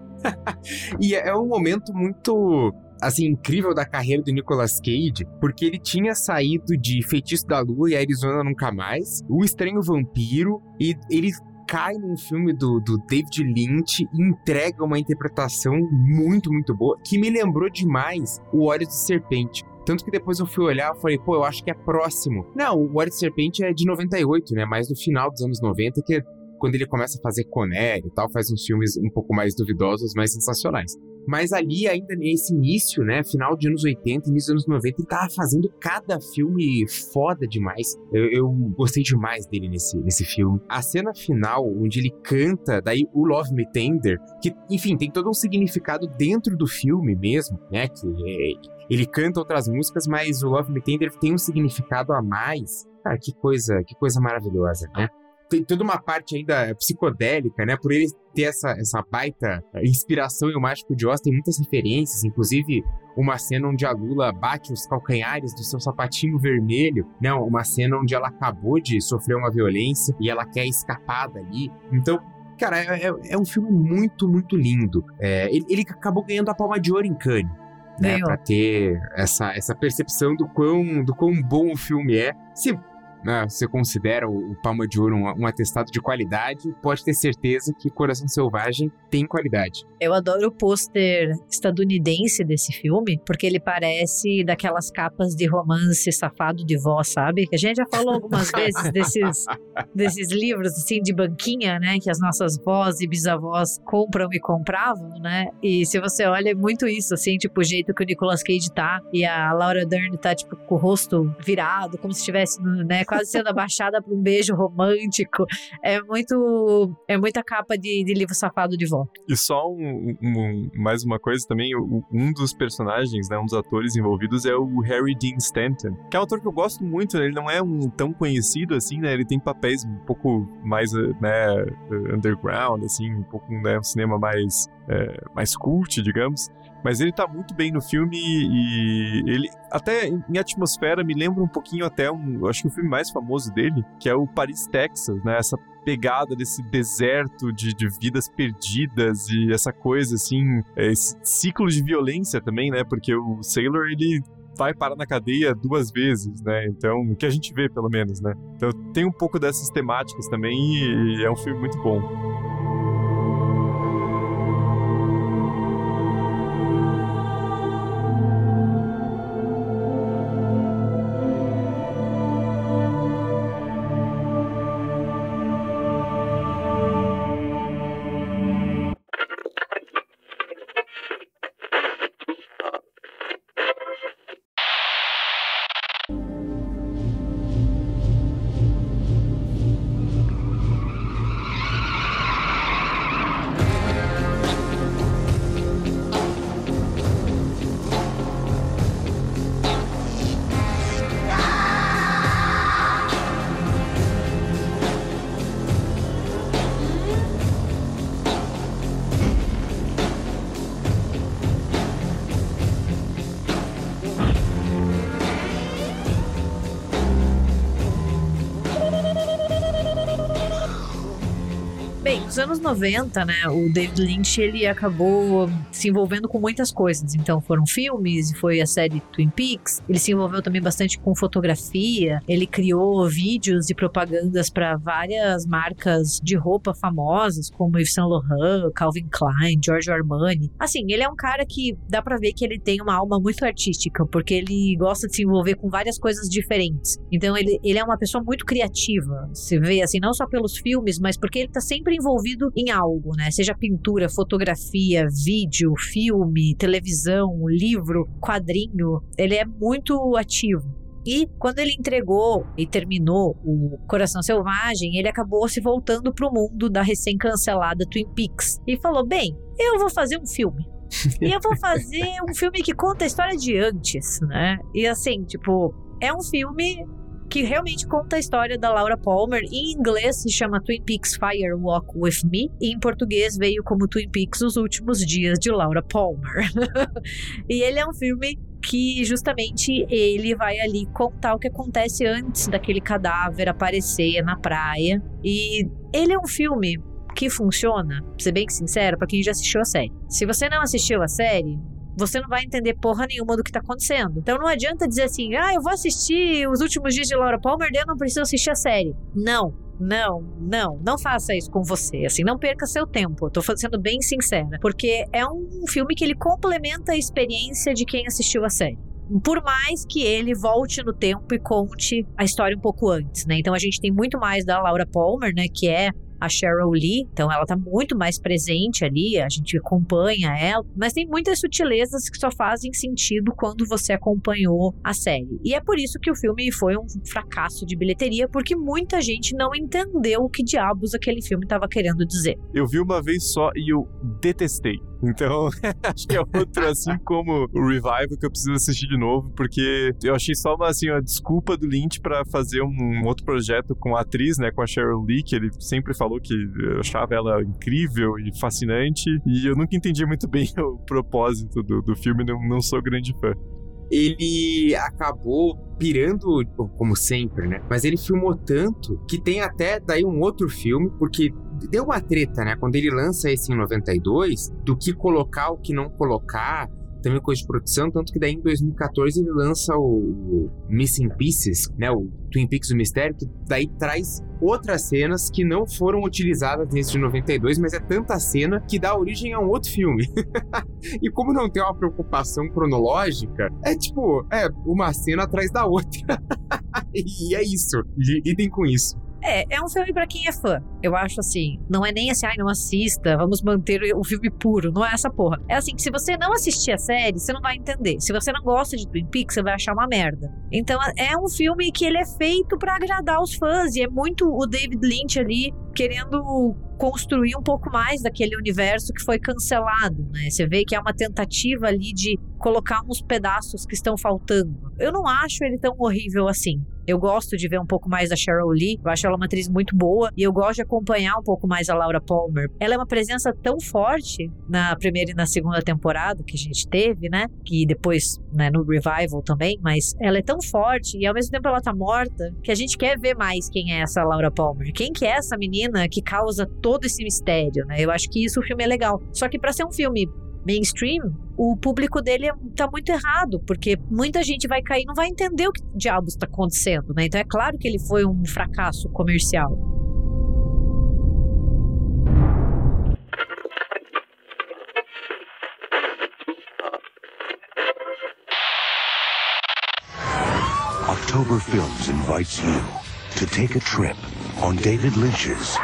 E é um momento muito assim incrível da carreira do Nicolas Cage, porque ele tinha saído de Feitiço da Lua e Arizona Nunca Mais, O Estranho Vampiro, e ele cai num filme do, do David Lynch e entrega uma interpretação muito, muito boa, que me lembrou demais o Olhos de Serpente. Tanto que depois eu fui olhar e falei, pô, eu acho que é próximo. Não, o Olhos de Serpente é de 98, né? Mais no final dos anos 90, que é quando ele começa a fazer Conner e tal, faz uns filmes um pouco mais duvidosos, mas sensacionais. Mas ali, ainda nesse início, né? Final de anos 80, início dos anos 90, ele tava fazendo cada filme foda demais. Eu, eu gostei demais dele nesse, nesse filme. A cena final, onde ele canta, daí o Love Me Tender, que, enfim, tem todo um significado dentro do filme mesmo, né? Que é, ele canta outras músicas, mas o Love Me Tender tem um significado a mais. Cara, que coisa, que coisa maravilhosa, né? Tem toda uma parte ainda psicodélica, né? Por ele ter essa, essa baita inspiração em O Mágico de Oz, tem muitas referências, inclusive uma cena onde a Lula bate os calcanhares do seu sapatinho vermelho, né? Uma cena onde ela acabou de sofrer uma violência e ela quer escapar dali. Então, cara, é, é- é um filme muito, muito lindo. É, ele, ele acabou ganhando a palma de ouro em Cannes. Né, pra ter essa, essa percepção do quão, do quão bom o filme é. Se né, você considera o, o Palma de Ouro um, um atestado de qualidade, pode ter certeza que Coração Selvagem tem qualidade. Eu adoro o pôster estadunidense desse filme, porque ele parece daquelas capas de romance safado de vó, sabe? Que a gente já falou algumas vezes desses, desses livros, assim, de banquinha, né? Que as nossas vós e bisavós compram e compravam, né? E se você olha, é muito isso, assim, tipo, o jeito que o Nicolas Cage tá e a Laura Dern tá, tipo, com o rosto virado, como se estivesse, né? Quase sendo abaixada pra um beijo romântico. É muito... É muita capa de, de livro safado de vó. E só um- um- mais uma coisa também, um dos personagens, né, um dos atores envolvidos é o Harry Dean Stanton, que é um ator que eu gosto muito, né, ele não é um tão conhecido assim, né, ele tem papéis um pouco mais, eh, né, eh, underground, assim, um pouco, né, um cinema mais, eh, mais cult, digamos, mas ele tá muito bem no filme e ele, até em atmosfera, me lembra um pouquinho até um, acho que o filme mais famoso dele, que é o Paris, Texas, né, essa pegada desse deserto de, de vidas perdidas e essa coisa assim, é, esse ciclo de violência também, né? Porque o Sailor ele vai parar na cadeia duas vezes, né? Então, o que a gente vê pelo menos, né? Então tem um pouco dessas temáticas também e é um filme muito bom. Nos anos 90, né, o David Lynch ele acabou se envolvendo com muitas coisas. Então foram filmes, foi a série Twin Peaks. Ele se envolveu também bastante com fotografia. Ele criou vídeos e propagandas para várias marcas de roupa famosas, como Yves Saint Laurent, Calvin Klein, Giorgio Armani. Assim, ele é um cara que dá pra ver que ele tem uma alma muito artística, porque ele gosta de se envolver com várias coisas diferentes. Então ele, ele é uma pessoa muito criativa. Se vê assim, não só pelos filmes, mas porque ele tá sempre envolvido em algo, né? Seja pintura, fotografia, vídeo, filme, televisão, livro, quadrinho. Ele é muito ativo. E quando ele entregou e terminou o Coração Selvagem, ele acabou se voltando pro mundo da recém-cancelada Twin Peaks e falou: Bem, eu vou fazer um filme. e eu vou fazer um filme que conta a história de antes, né? E assim, tipo, é um filme que realmente conta a história da Laura Palmer. Em inglês se chama Twin Peaks Fire Walk With Me, e em português veio como Twin Peaks Os Últimos Dias de Laura Palmer. e ele é um filme que justamente ele vai ali contar o que acontece antes daquele cadáver aparecer na praia. E ele é um filme que funciona, pra ser bem sincero, pra quem já assistiu a série. Se você não assistiu a série, você não vai entender porra nenhuma do que tá acontecendo. Então não adianta dizer assim, ah, eu vou assistir os últimos dias de Laura Palmer, eu não preciso assistir a série. Não, não, não, não faça isso com você, assim, não perca seu tempo. Tô sendo bem sincera, porque é um filme que ele complementa a experiência de quem assistiu a série. Por mais que ele volte no tempo e conte a história um pouco antes, né? Então a gente tem muito mais da Laura Palmer, né, que é a Cheryl Lee, então ela tá muito mais presente ali, a gente acompanha ela, mas tem muitas sutilezas que só fazem sentido quando você acompanhou a série. E é por isso que o filme foi um fracasso de bilheteria, porque muita gente não entendeu o que diabos aquele filme estava querendo dizer. Eu vi uma vez só e eu detestei. Então, acho que é outro, assim como o Revival, que eu preciso assistir de novo, porque eu achei só uma, assim, uma desculpa do Lynch pra fazer um outro projeto com a atriz, né, com a Cheryl Lee, que ele sempre falou que achava ela incrível e fascinante, e eu nunca entendi muito bem o propósito do, do filme, não, não sou grande fã. Ele acabou pirando, como sempre, né? Mas ele filmou tanto que tem até daí um outro filme, porque deu uma treta, né? Quando ele lança esse em 92, do que colocar, o que não colocar, também coisa de produção, tanto que daí em 2014 ele lança o Missing Pieces, né? O Twin Peaks do Mistério, que daí traz outras cenas que não foram utilizadas nesse de 92, mas é tanta cena que dá origem a um outro filme. e como não tem uma preocupação cronológica, é tipo, é uma cena atrás da outra. e é isso. Lidem com isso. É, é um filme pra quem é fã. Eu acho assim, não é nem assim, ai, não assista, vamos manter o filme puro. Não é essa porra. É assim, que se você não assistir a série, você não vai entender. Se você não gosta de Twin Peaks, você vai achar uma merda. Então é um filme que ele é feito pra agradar os fãs e é muito o David Lynch ali querendo construir um pouco mais daquele universo que foi cancelado, né? Você vê que é uma tentativa ali de colocar uns pedaços que estão faltando. Eu não acho ele tão horrível assim. Eu gosto de ver um pouco mais da Cheryl Lee, eu acho ela uma atriz muito boa e eu gosto de acompanhar um pouco mais a Laura Palmer. Ela é uma presença tão forte na primeira e na segunda temporada que a gente teve, né? Que depois, né, no revival também, mas ela é tão forte e ao mesmo tempo ela tá morta que a gente quer ver mais quem é essa Laura Palmer. Quem que é essa menina que causa todo esse mistério, né? Eu acho que isso o filme é legal. Só que para ser um filme mainstream, o público dele tá muito errado, porque muita gente vai cair e não vai entender o que diabos está acontecendo, né? Então é claro que ele foi um fracasso comercial. October Films invites you to take a trip on David Lynch's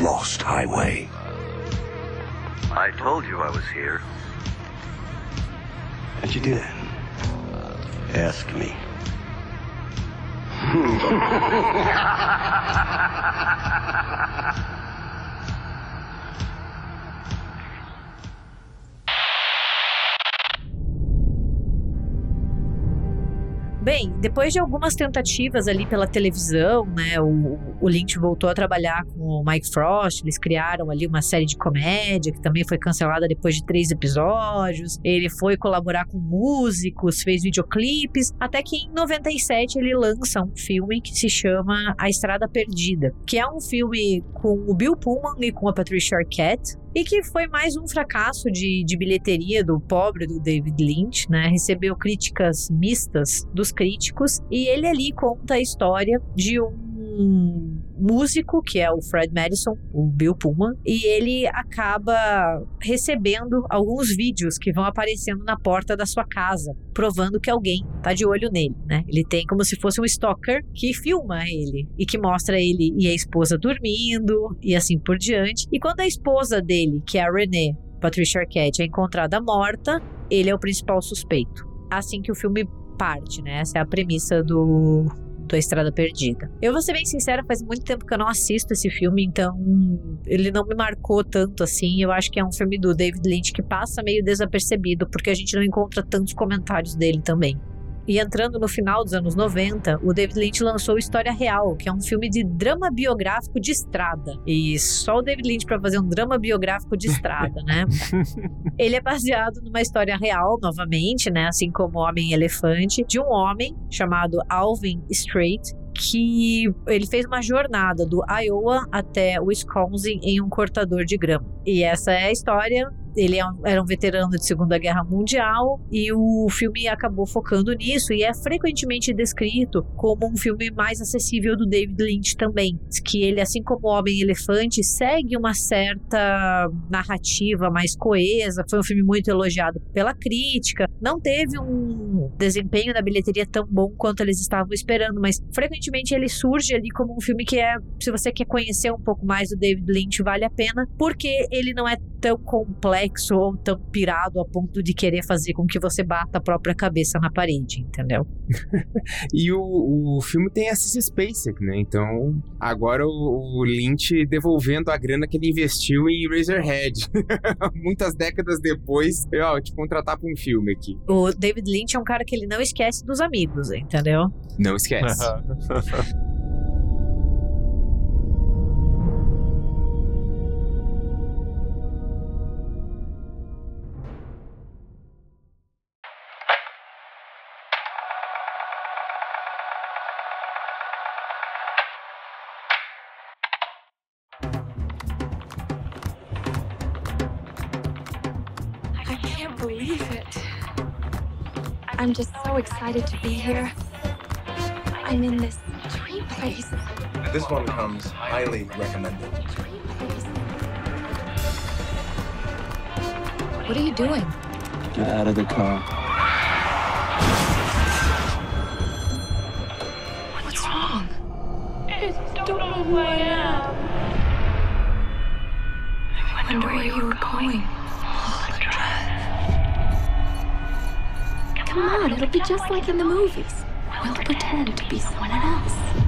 Lost Highway. I told you I was here. How'd you do that? Ask me. Bem, depois de algumas tentativas ali pela televisão, né, o, o Lynch voltou a trabalhar com o Mike Frost, eles criaram ali uma série de comédia que também foi cancelada depois de três episódios. Ele foi colaborar com músicos, fez videoclipes, até que em 97 ele lança um filme que se chama A Estrada Perdida, que é um filme com o Bill Pullman e com a Patricia Arquette, e que foi mais um fracasso de, de bilheteria do pobre do David Lynch, né? Recebeu críticas mistas dos críticos e ele ali conta a história de um músico, que é o Fred Madison, o Bill Pullman, e ele acaba recebendo alguns vídeos que vão aparecendo na porta da sua casa, provando que alguém tá de olho nele, né? Ele tem como se fosse um stalker que filma ele e que mostra ele e a esposa dormindo e assim por diante. E quando a esposa dele, que é a Renee, Patricia Arquette, é encontrada morta, ele é o principal suspeito. Assim que o filme parte, né? Essa é a premissa do A Estrada Perdida. Eu vou ser bem sincera, faz muito tempo que eu não assisto esse filme, então ele não me marcou tanto assim. Eu acho que é um filme do David Lynch que passa meio desapercebido, porque a gente não encontra tantos comentários dele também. E entrando no final dos anos 90, o David Lynch lançou História Real, que é um filme de drama biográfico de estrada. E só o David Lynch para fazer um drama biográfico de estrada, né? Ele é baseado numa história real, novamente, né? Assim como Homem e Elefante, de um homem chamado Alvin Strait, que ele fez uma jornada do Iowa até Wisconsin em um cortador de grama. E essa é a história ele é era um veterano de Segunda Guerra Mundial e o filme acabou focando nisso e é frequentemente descrito como um filme mais acessível do David Lynch também, que ele assim como Homem Elefante segue uma certa narrativa mais coesa, foi um filme muito elogiado pela crítica, não teve um, um desempenho da bilheteria tão bom quanto eles estavam esperando, mas frequentemente ele surge ali como um filme que é, se você quer conhecer um pouco mais do David Lynch, vale a pena, porque ele não é tão complexo ou tão pirado a ponto de querer fazer com que você bata a própria cabeça na parede, entendeu? E o, o filme tem a Cissy Spacek, né? Então, agora o, o Lynch devolvendo a grana que ele investiu em Razorhead. Muitas décadas depois, eu, ó, te contratar pra um filme aqui. O David Lynch é um cara que ele não esquece dos amigos, entendeu? Não esquece. excited to be here. I'm in this dream place. This one comes highly recommended. What are you doing? Get out of the car. What's wrong? I don't know who I am. I wonder where you were going. Come on, it'll be just like in the movies. We'll pretend to be someone else.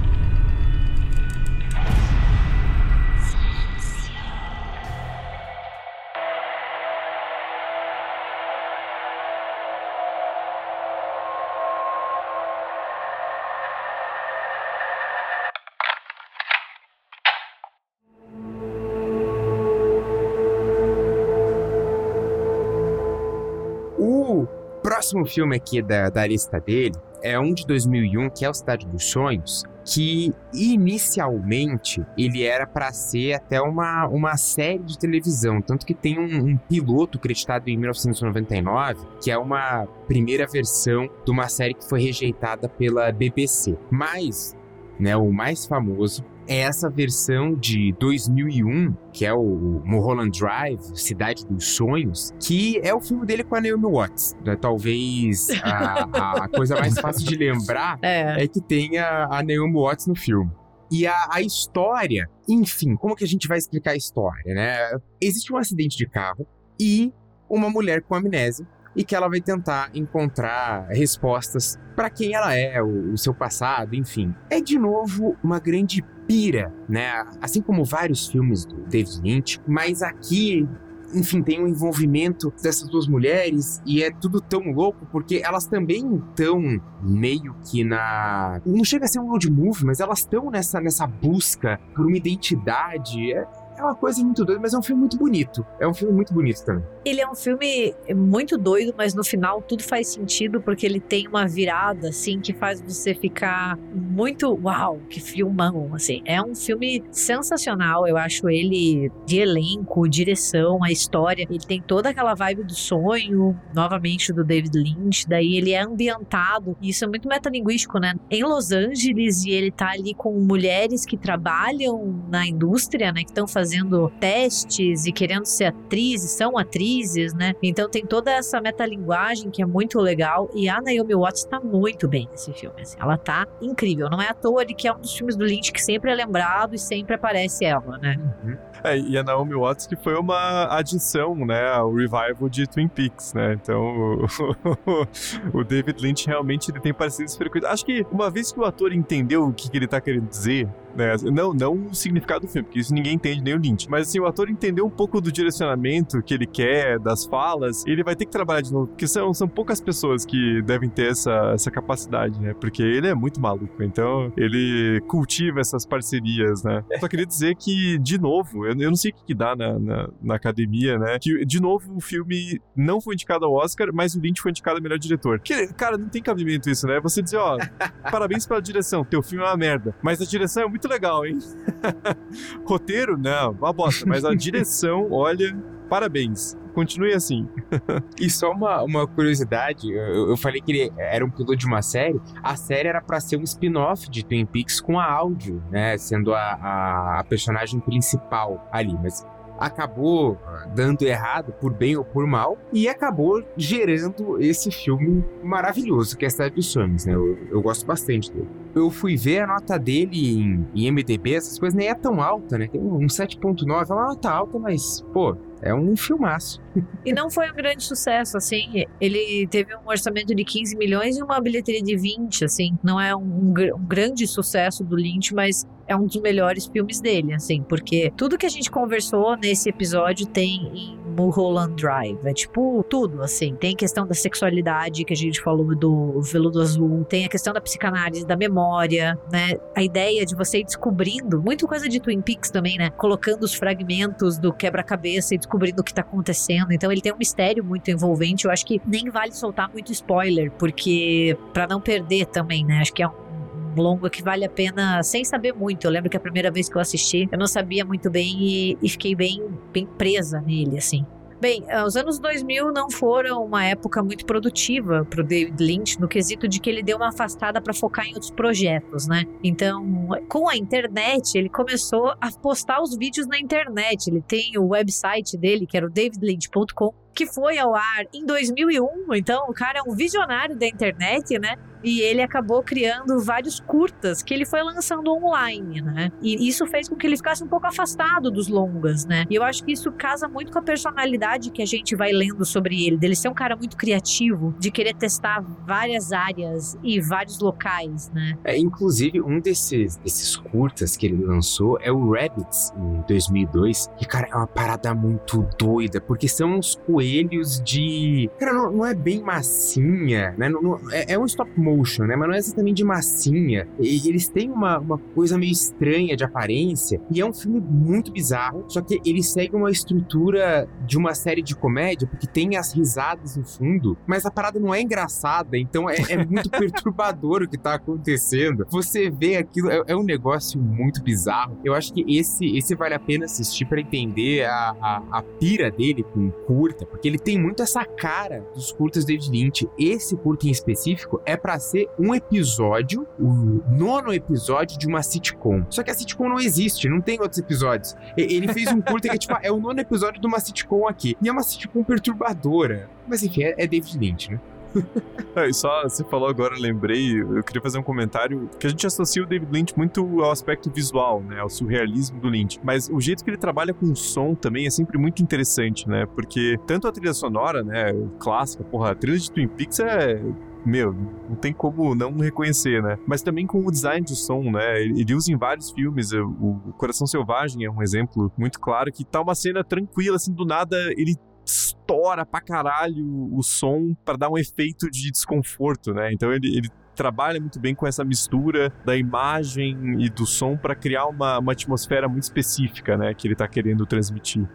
Próximo filme aqui da, da lista dele é um de 2001, que é o Cidade dos Sonhos, que inicialmente ele era para ser até uma, uma série de televisão, tanto que tem um, um piloto acreditado em 1999, que é uma primeira versão de uma série que foi rejeitada pela BBC. Mas, né, o mais famoso é essa versão de 2001, que é o Mulholland Drive, Cidade dos Sonhos, que é o filme dele com a Naomi Watts. né? Talvez a, a coisa mais fácil de lembrar É. é que tem a, a Naomi Watts no filme. E a, a história, enfim, como que a gente vai explicar a história, né? Existe um acidente de carro e uma mulher com amnésia e que ela vai tentar encontrar respostas para quem ela é, o, o seu passado, enfim. É de novo uma grande pira, né? Assim como vários filmes do David Lynch, mas aqui enfim, tem um envolvimento dessas duas mulheres e é tudo tão louco porque elas também estão meio que na. Não chega a ser um road movie, mas elas estão nessa, nessa busca por uma identidade. É, é uma coisa muito doida, mas é um filme muito bonito. É um filme muito bonito também. Ele é um filme muito doido, mas no final tudo faz sentido porque ele tem uma virada assim que faz você ficar muito uau, que filmão, assim. É um filme sensacional, eu acho ele de elenco, direção, a história, ele tem toda aquela vibe do sonho, novamente do David Lynch, daí ele é ambientado, e isso é muito metalinguístico, né? Em Los Angeles e ele tá ali com mulheres que trabalham na indústria, né, que estão fazendo testes e querendo ser atrizes, são atrizes, né? Então tem toda essa metalinguagem que é muito legal e a Naomi Watts tá muito bem nesse filme, assim. Ela tá incrível, não é à toa de que é um dos filmes do Lynch que sempre é lembrado e sempre aparece ela, né? É, e a Naomi Watts que foi uma adição, né, ao revival de Twin Peaks, né? Então, o, o David Lynch realmente ele tem parecidos frequentes. Acho que uma vez que o ator entendeu o que, que ele tá querendo dizer, né, não, não o significado do filme, porque isso ninguém entende, nem o Lynch, mas assim, o ator entendeu um pouco do direcionamento que ele quer, das falas, ele vai ter que trabalhar de novo, porque são, são poucas pessoas que devem ter essa, essa capacidade, né? Porque ele é muito maluco, então ele cultiva essas parcerias, né? Só queria dizer que, de novo, eu, eu não sei o que, que dá na, na, na academia, né? Que, de novo, o filme não foi indicado ao Oscar, mas o Lynch foi indicado a melhor diretor. Que, cara, não tem cabimento isso, né? Você dizer, ó, parabéns pela direção, teu filme é uma merda, mas a direção é muito legal, hein? Roteiro, não, uma bosta, mas a direção, olha, parabéns. Continue assim. E só uma, uma curiosidade, eu, eu falei que ele era um piloto de uma série. A série era pra ser um spin-off de Twin Peaks com a áudio, né? Sendo a, a, a personagem principal ali. Mas acabou ah, dando errado, por bem ou por mal, e acabou gerando esse filme maravilhoso, que é a Cidade dos Sonhos, né? Eu, eu gosto bastante dele. Eu fui ver a nota dele em, em MDB, essas coisas nem é tão alta, né? Tem um 7.9, é uma nota alta, mas, pô, é um filmaço. E não foi um grande sucesso, assim. Ele teve um orçamento de 15 milhões e uma bilheteria de 20, assim. Não é um, um, um grande sucesso do Lynch, mas é um dos melhores filmes dele, assim, porque tudo que a gente conversou nesse episódio tem em Mulholland Drive. É tipo tudo, assim. Tem questão da sexualidade que a gente falou do veludo azul, tem a questão da psicanálise, da memória, né? A ideia de você ir descobrindo, muito coisa de Twin Peaks também, né? Colocando os fragmentos do quebra-cabeça e descobrindo o que tá acontecendo. Então ele tem um mistério muito envolvente. Eu acho que nem vale soltar muito spoiler, porque para não perder também, né? Acho que é um longa que vale a pena sem saber muito. Eu lembro que a primeira vez que eu assisti, eu não sabia muito bem e, e fiquei bem, bem presa nele, assim. Bem, os anos 2000 não foram uma época muito produtiva para o David Lynch, no quesito de que ele deu uma afastada para focar em outros projetos, né? Então, com a internet, ele começou a postar os vídeos na internet. Ele tem o website dele, que era o davidlynch.com, que foi ao ar em 2001. Então, o cara é um visionário da internet, né? E ele acabou criando vários curtas que ele foi lançando online, né? E isso fez com que ele ficasse um pouco afastado dos longas, né? E eu acho que isso casa muito com a personalidade que a gente vai lendo sobre ele, dele ser um cara muito criativo, de querer testar várias áreas e vários locais, né? É, inclusive, um desses, desses curtas que ele lançou é o Rabbits, em 2002. E, cara, é uma parada muito doida, porque são uns coelhos de. Cara, não, não é bem massinha, né? Não, não, é, é um stop motion, né? Mas não é exatamente de massinha. E eles têm uma, uma coisa meio estranha de aparência. E é um filme muito bizarro. Só que ele segue uma estrutura de uma série de comédia, porque tem as risadas no fundo. Mas a parada não é engraçada. Então é, é muito perturbador o que tá acontecendo. Você vê aquilo, é, é, um negócio muito bizarro. Eu acho que esse, esse vale a pena assistir para entender a, a, a pira dele com curta. Porque ele tem muito essa cara dos curtas David Lynch. Esse curta em específico é para ser um episódio, o nono episódio de uma sitcom. Só que a sitcom não existe, não tem outros episódios. Ele fez um curta que é tipo, é o nono episódio de uma sitcom aqui. E é uma sitcom perturbadora. Mas enfim, é, é David Lynch, né? é, só você falou agora, lembrei, eu queria fazer um comentário que a gente associa o David Lynch muito ao aspecto visual, né, ao surrealismo do Lynch, mas o jeito que ele trabalha com o som também é sempre muito interessante, né, porque tanto a trilha sonora, né, clássica, porra, a trilha de Twin Peaks é meu, não tem como não reconhecer, né? Mas também com o design de som, né? Ele usa em vários filmes. O Coração Selvagem é um exemplo muito claro que tá uma cena tranquila, assim, do nada ele estoura pra caralho o som para dar um efeito de desconforto, né? Então ele, ele trabalha muito bem com essa mistura da imagem e do som para criar uma, uma atmosfera muito específica, né? Que ele tá querendo transmitir.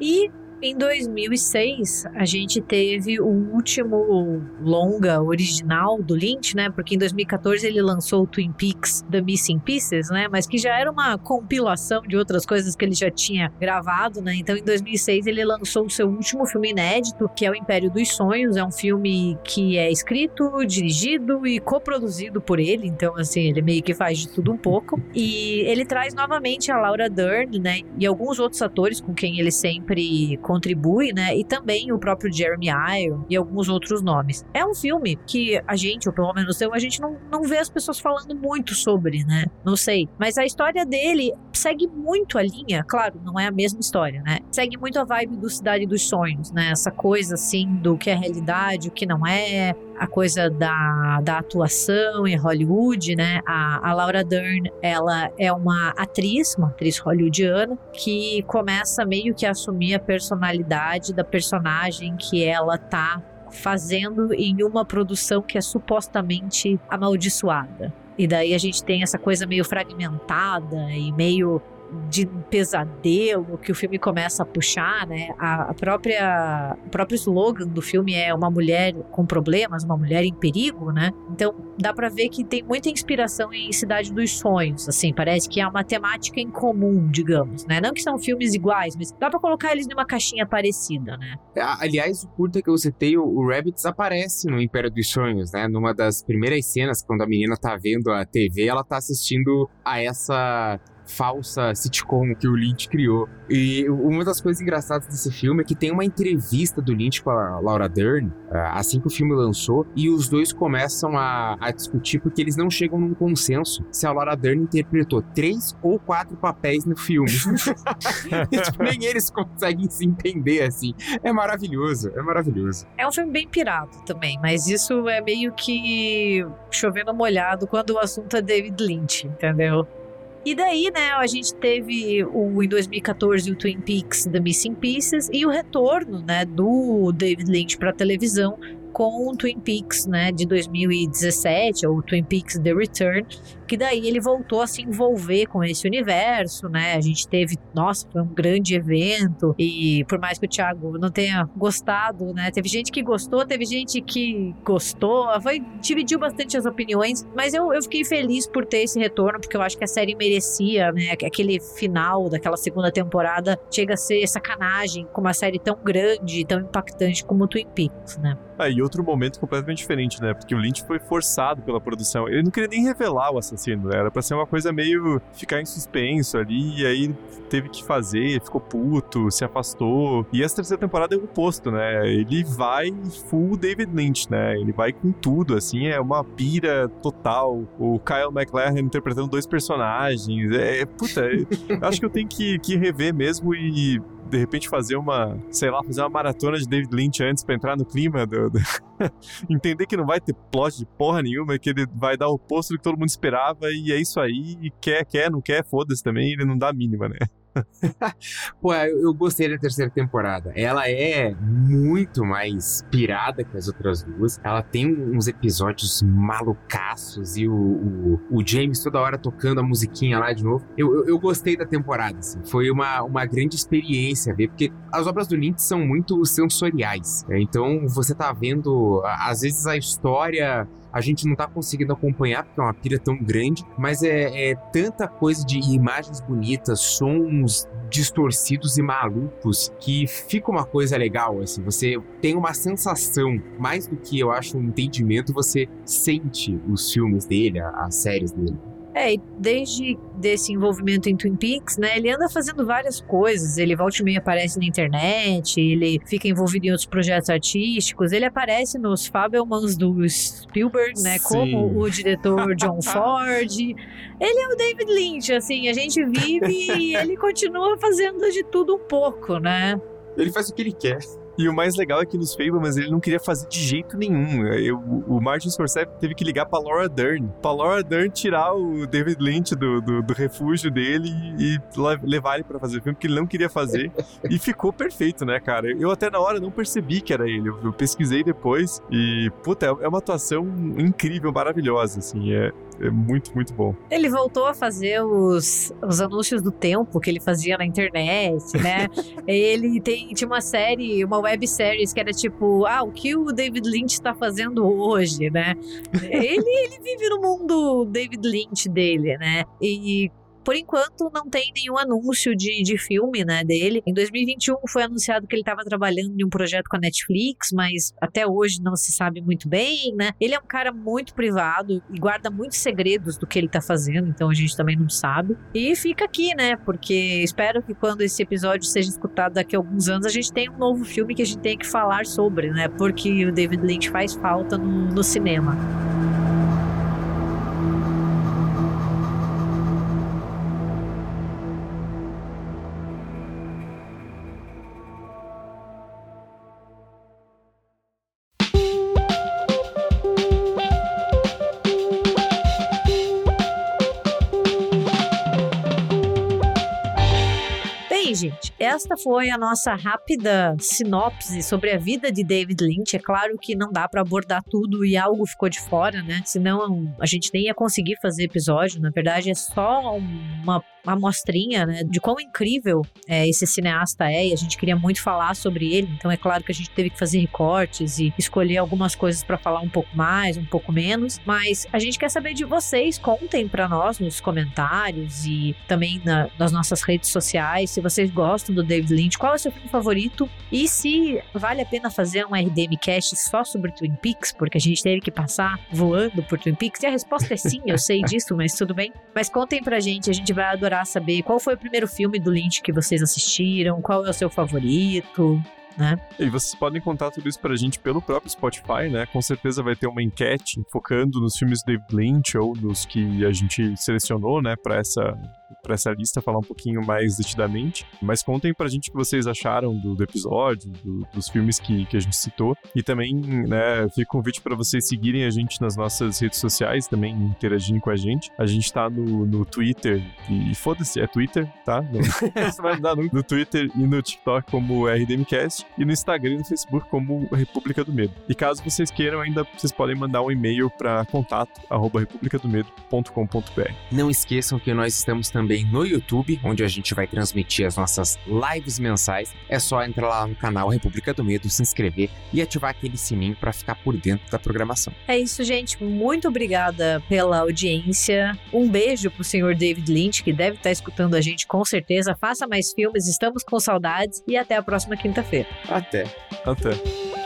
E em 2006, a gente teve o último longa original do Lynch, né? Porque em 2014 ele lançou o Twin Peaks The Missing Pieces, né? Mas que já era uma compilação de outras coisas que ele já tinha gravado, né? Então em 2006 ele lançou o seu último filme inédito, que é O Império dos Sonhos. É um filme que é escrito, dirigido e coproduzido por ele. Então, assim, ele meio que faz de tudo um pouco. E ele traz novamente a Laura Dern, né? E alguns outros atores com quem ele sempre contribui, né? E também o próprio Jeremy Iron e alguns outros nomes. É um filme que a gente, ou pelo menos eu, a gente não, não vê as pessoas falando muito sobre, né? Não sei. Mas a história dele segue muito a linha, claro, não é a mesma história, né? Segue muito a vibe do Cidade dos Sonhos, né? Essa coisa assim do que é realidade, o que não é, a coisa da, da atuação em Hollywood, né? A, a Laura Dern, ela é uma atriz, uma atriz hollywoodiana, que começa meio que a assumir a personalidade da personagem que ela tá fazendo em uma produção que é supostamente amaldiçoada. E daí a gente tem essa coisa meio fragmentada e meio de pesadelo que o filme começa a puxar, né? A, própria o próprio slogan do filme é uma mulher com problemas, uma mulher em perigo, né? Então dá para ver que tem muita inspiração em Cidade dos Sonhos, assim, parece que é uma temática em comum, digamos, né? Não que são filmes iguais, mas dá para colocar eles numa caixinha parecida, né? É, aliás, o curta que eu citei, o, Rabbits aparece no Império dos Sonhos, né? Numa das primeiras cenas, quando a menina tá vendo a TV, ela tá assistindo a essa falsa sitcom que o Lynch criou. E uma das coisas engraçadas desse filme é que tem uma entrevista do Lynch com a Laura Dern, ah, assim que o filme lançou, e os dois começam a, a discutir porque eles não chegam num consenso se a Laura Dern interpretou três ou quatro papéis no filme. tipo, nem eles conseguem se entender assim. É maravilhoso, é maravilhoso. É um filme bem pirado também, mas isso é meio que chovendo molhado quando o assunto é David Lynch, entendeu? E daí, né, a gente teve o, em 2014 o Twin Peaks The Missing Pieces e o retorno, né, do David Lynch para televisão com o Twin Peaks, né, de 2017, ou Twin Peaks The Return, que daí ele voltou a se envolver com esse universo, né? A gente teve, nossa, foi um grande evento e por mais que o Thiago não tenha gostado, né? Teve gente que gostou, teve gente que gostou, foi dividiu bastante as opiniões, mas eu, eu fiquei feliz por ter esse retorno porque eu acho que a série merecia, né? Aquele final daquela segunda temporada chega a ser sacanagem com uma série tão grande, tão impactante como o Twin Peaks, né? Ah, e outro momento completamente diferente, né? Porque o Lynch foi forçado pela produção. Ele não queria nem revelar o assassino, Era pra ser uma coisa meio ficar em suspenso ali, e aí teve que fazer, ficou puto, se afastou. E essa terceira temporada é o oposto, né? Ele vai full David Lynch, né? Ele vai com tudo, assim, é uma pira total. O Kyle MacLachlan interpretando dois personagens. É, puta, acho que eu tenho que, que rever mesmo e de repente fazer uma, sei lá, fazer uma maratona de David Lynch antes pra entrar no clima do, do... entender que não vai ter plot de porra nenhuma, que ele vai dar o oposto do que todo mundo esperava e é isso aí, e quer, quer, não quer, foda-se também, ele não dá a mínima, né? Pô, eu, gostei da terceira temporada. Ela é muito mais pirada que as outras duas. Ela tem uns episódios malucaços e o, o, o James toda hora tocando a musiquinha lá de novo. Eu, eu, eu gostei da temporada, assim. Foi uma, uma grande experiência ver, porque as obras do Lynch são muito sensoriais. né? Então você tá vendo, às vezes, a história a gente não tá conseguindo acompanhar porque é uma pira tão grande, mas é, é tanta coisa de imagens bonitas, sons distorcidos e malucos que fica uma coisa legal, assim, você tem uma sensação, mais do que eu acho um entendimento, você sente os filmes dele, as séries dele. É, e desde desse envolvimento em Twin Peaks, né, ele anda fazendo várias coisas. Ele volta e meia aparece na internet, ele fica envolvido em outros projetos artísticos, ele aparece nos Fabelmans do Spielberg, né, Sim. como o diretor John Ford. Ele é o David Lynch, assim, a gente vive e ele continua fazendo de tudo um pouco, né? Ele faz o que ele quer. E o mais legal é que nos Fablemans ele não queria fazer de jeito nenhum. Eu- o Martin Scorsese teve que ligar pra Laura Dern. Pra Laura Dern tirar o David Lynch do, do, do refúgio dele e, le- levar ele pra fazer o filme, porque ele não queria fazer. e ficou perfeito, né, cara? Eu até na hora não percebi que era ele. Eu, eu pesquisei depois e, puta, é é uma atuação incrível, maravilhosa, assim. É, é muito, muito bom. Ele voltou a fazer os, os anúncios do tempo que ele fazia na internet, né? ele tem, tinha uma série, uma websérie que era tipo, ah, o que o David Lynch está fazendo hoje, né? ele, ele vive no mundo David Lynch dele, né? E por enquanto não tem nenhum anúncio de, de filme, né, dele. Em 2021 foi anunciado que ele estava trabalhando em um projeto com a Netflix, mas até hoje não se sabe muito bem, né? Ele é um cara muito privado e guarda muitos segredos do que ele tá fazendo, então a gente também não sabe. E fica aqui, né? Porque espero que quando esse episódio seja escutado daqui a alguns anos, a gente tenha um novo filme que a gente tenha que falar sobre, né? Porque o David Lynch faz falta no, no cinema. Esta foi a nossa rápida sinopse sobre a vida de David Lynch. É claro que não dá pra abordar tudo e algo ficou de fora, né? Senão a gente nem ia conseguir fazer episódio. Na verdade, é só uma uma amostrinha, né, de quão incrível é, esse cineasta é e a gente queria muito falar sobre ele. Então é claro que a gente teve que fazer recortes e escolher algumas coisas pra falar um pouco mais, um pouco menos. Mas a gente quer saber de vocês. Contem pra nós nos comentários e também na- nas nossas redes sociais se vocês gostam do David Lynch, qual é o seu filme favorito e se vale a pena fazer um RDM Cast só sobre Twin Peaks, porque a gente teve que passar voando por Twin Peaks. E a resposta é sim, eu sei disso, mas tudo bem. Mas contem pra gente, a gente vai adorar saber qual foi o primeiro filme do Lynch que vocês assistiram, qual é o seu favorito. Né? E vocês podem contar tudo isso pra gente pelo próprio Spotify, né? Com certeza vai ter uma enquete focando nos filmes David Lynch ou nos que a gente selecionou, né, para essa para essa lista falar um pouquinho mais detidamente. Mas contem pra gente o que vocês acharam do, do episódio, do, dos filmes que, que a gente citou. E também, né, fica o convite para vocês seguirem a gente nas nossas redes sociais, também interagirem com a gente. A gente tá no, no Twitter, e foda-se, é Twitter, tá? Você vai andar no, no Twitter e no TikTok como RDMcast e no Instagram e no Facebook como República do Medo. E caso vocês queiram, ainda vocês podem mandar um e-mail para contato arroba republicadomedo.com.br. Não esqueçam que nós estamos também no YouTube, onde a gente vai transmitir as nossas lives mensais. É só entrar lá no canal República do Medo, se inscrever e ativar aquele sininho para ficar por dentro da programação. É isso, gente. Muito obrigada pela audiência. Um beijo pro senhor David Lynch, que deve estar escutando a gente com certeza. Faça mais filmes, estamos com saudades e até a próxima quinta-feira. Até. Até.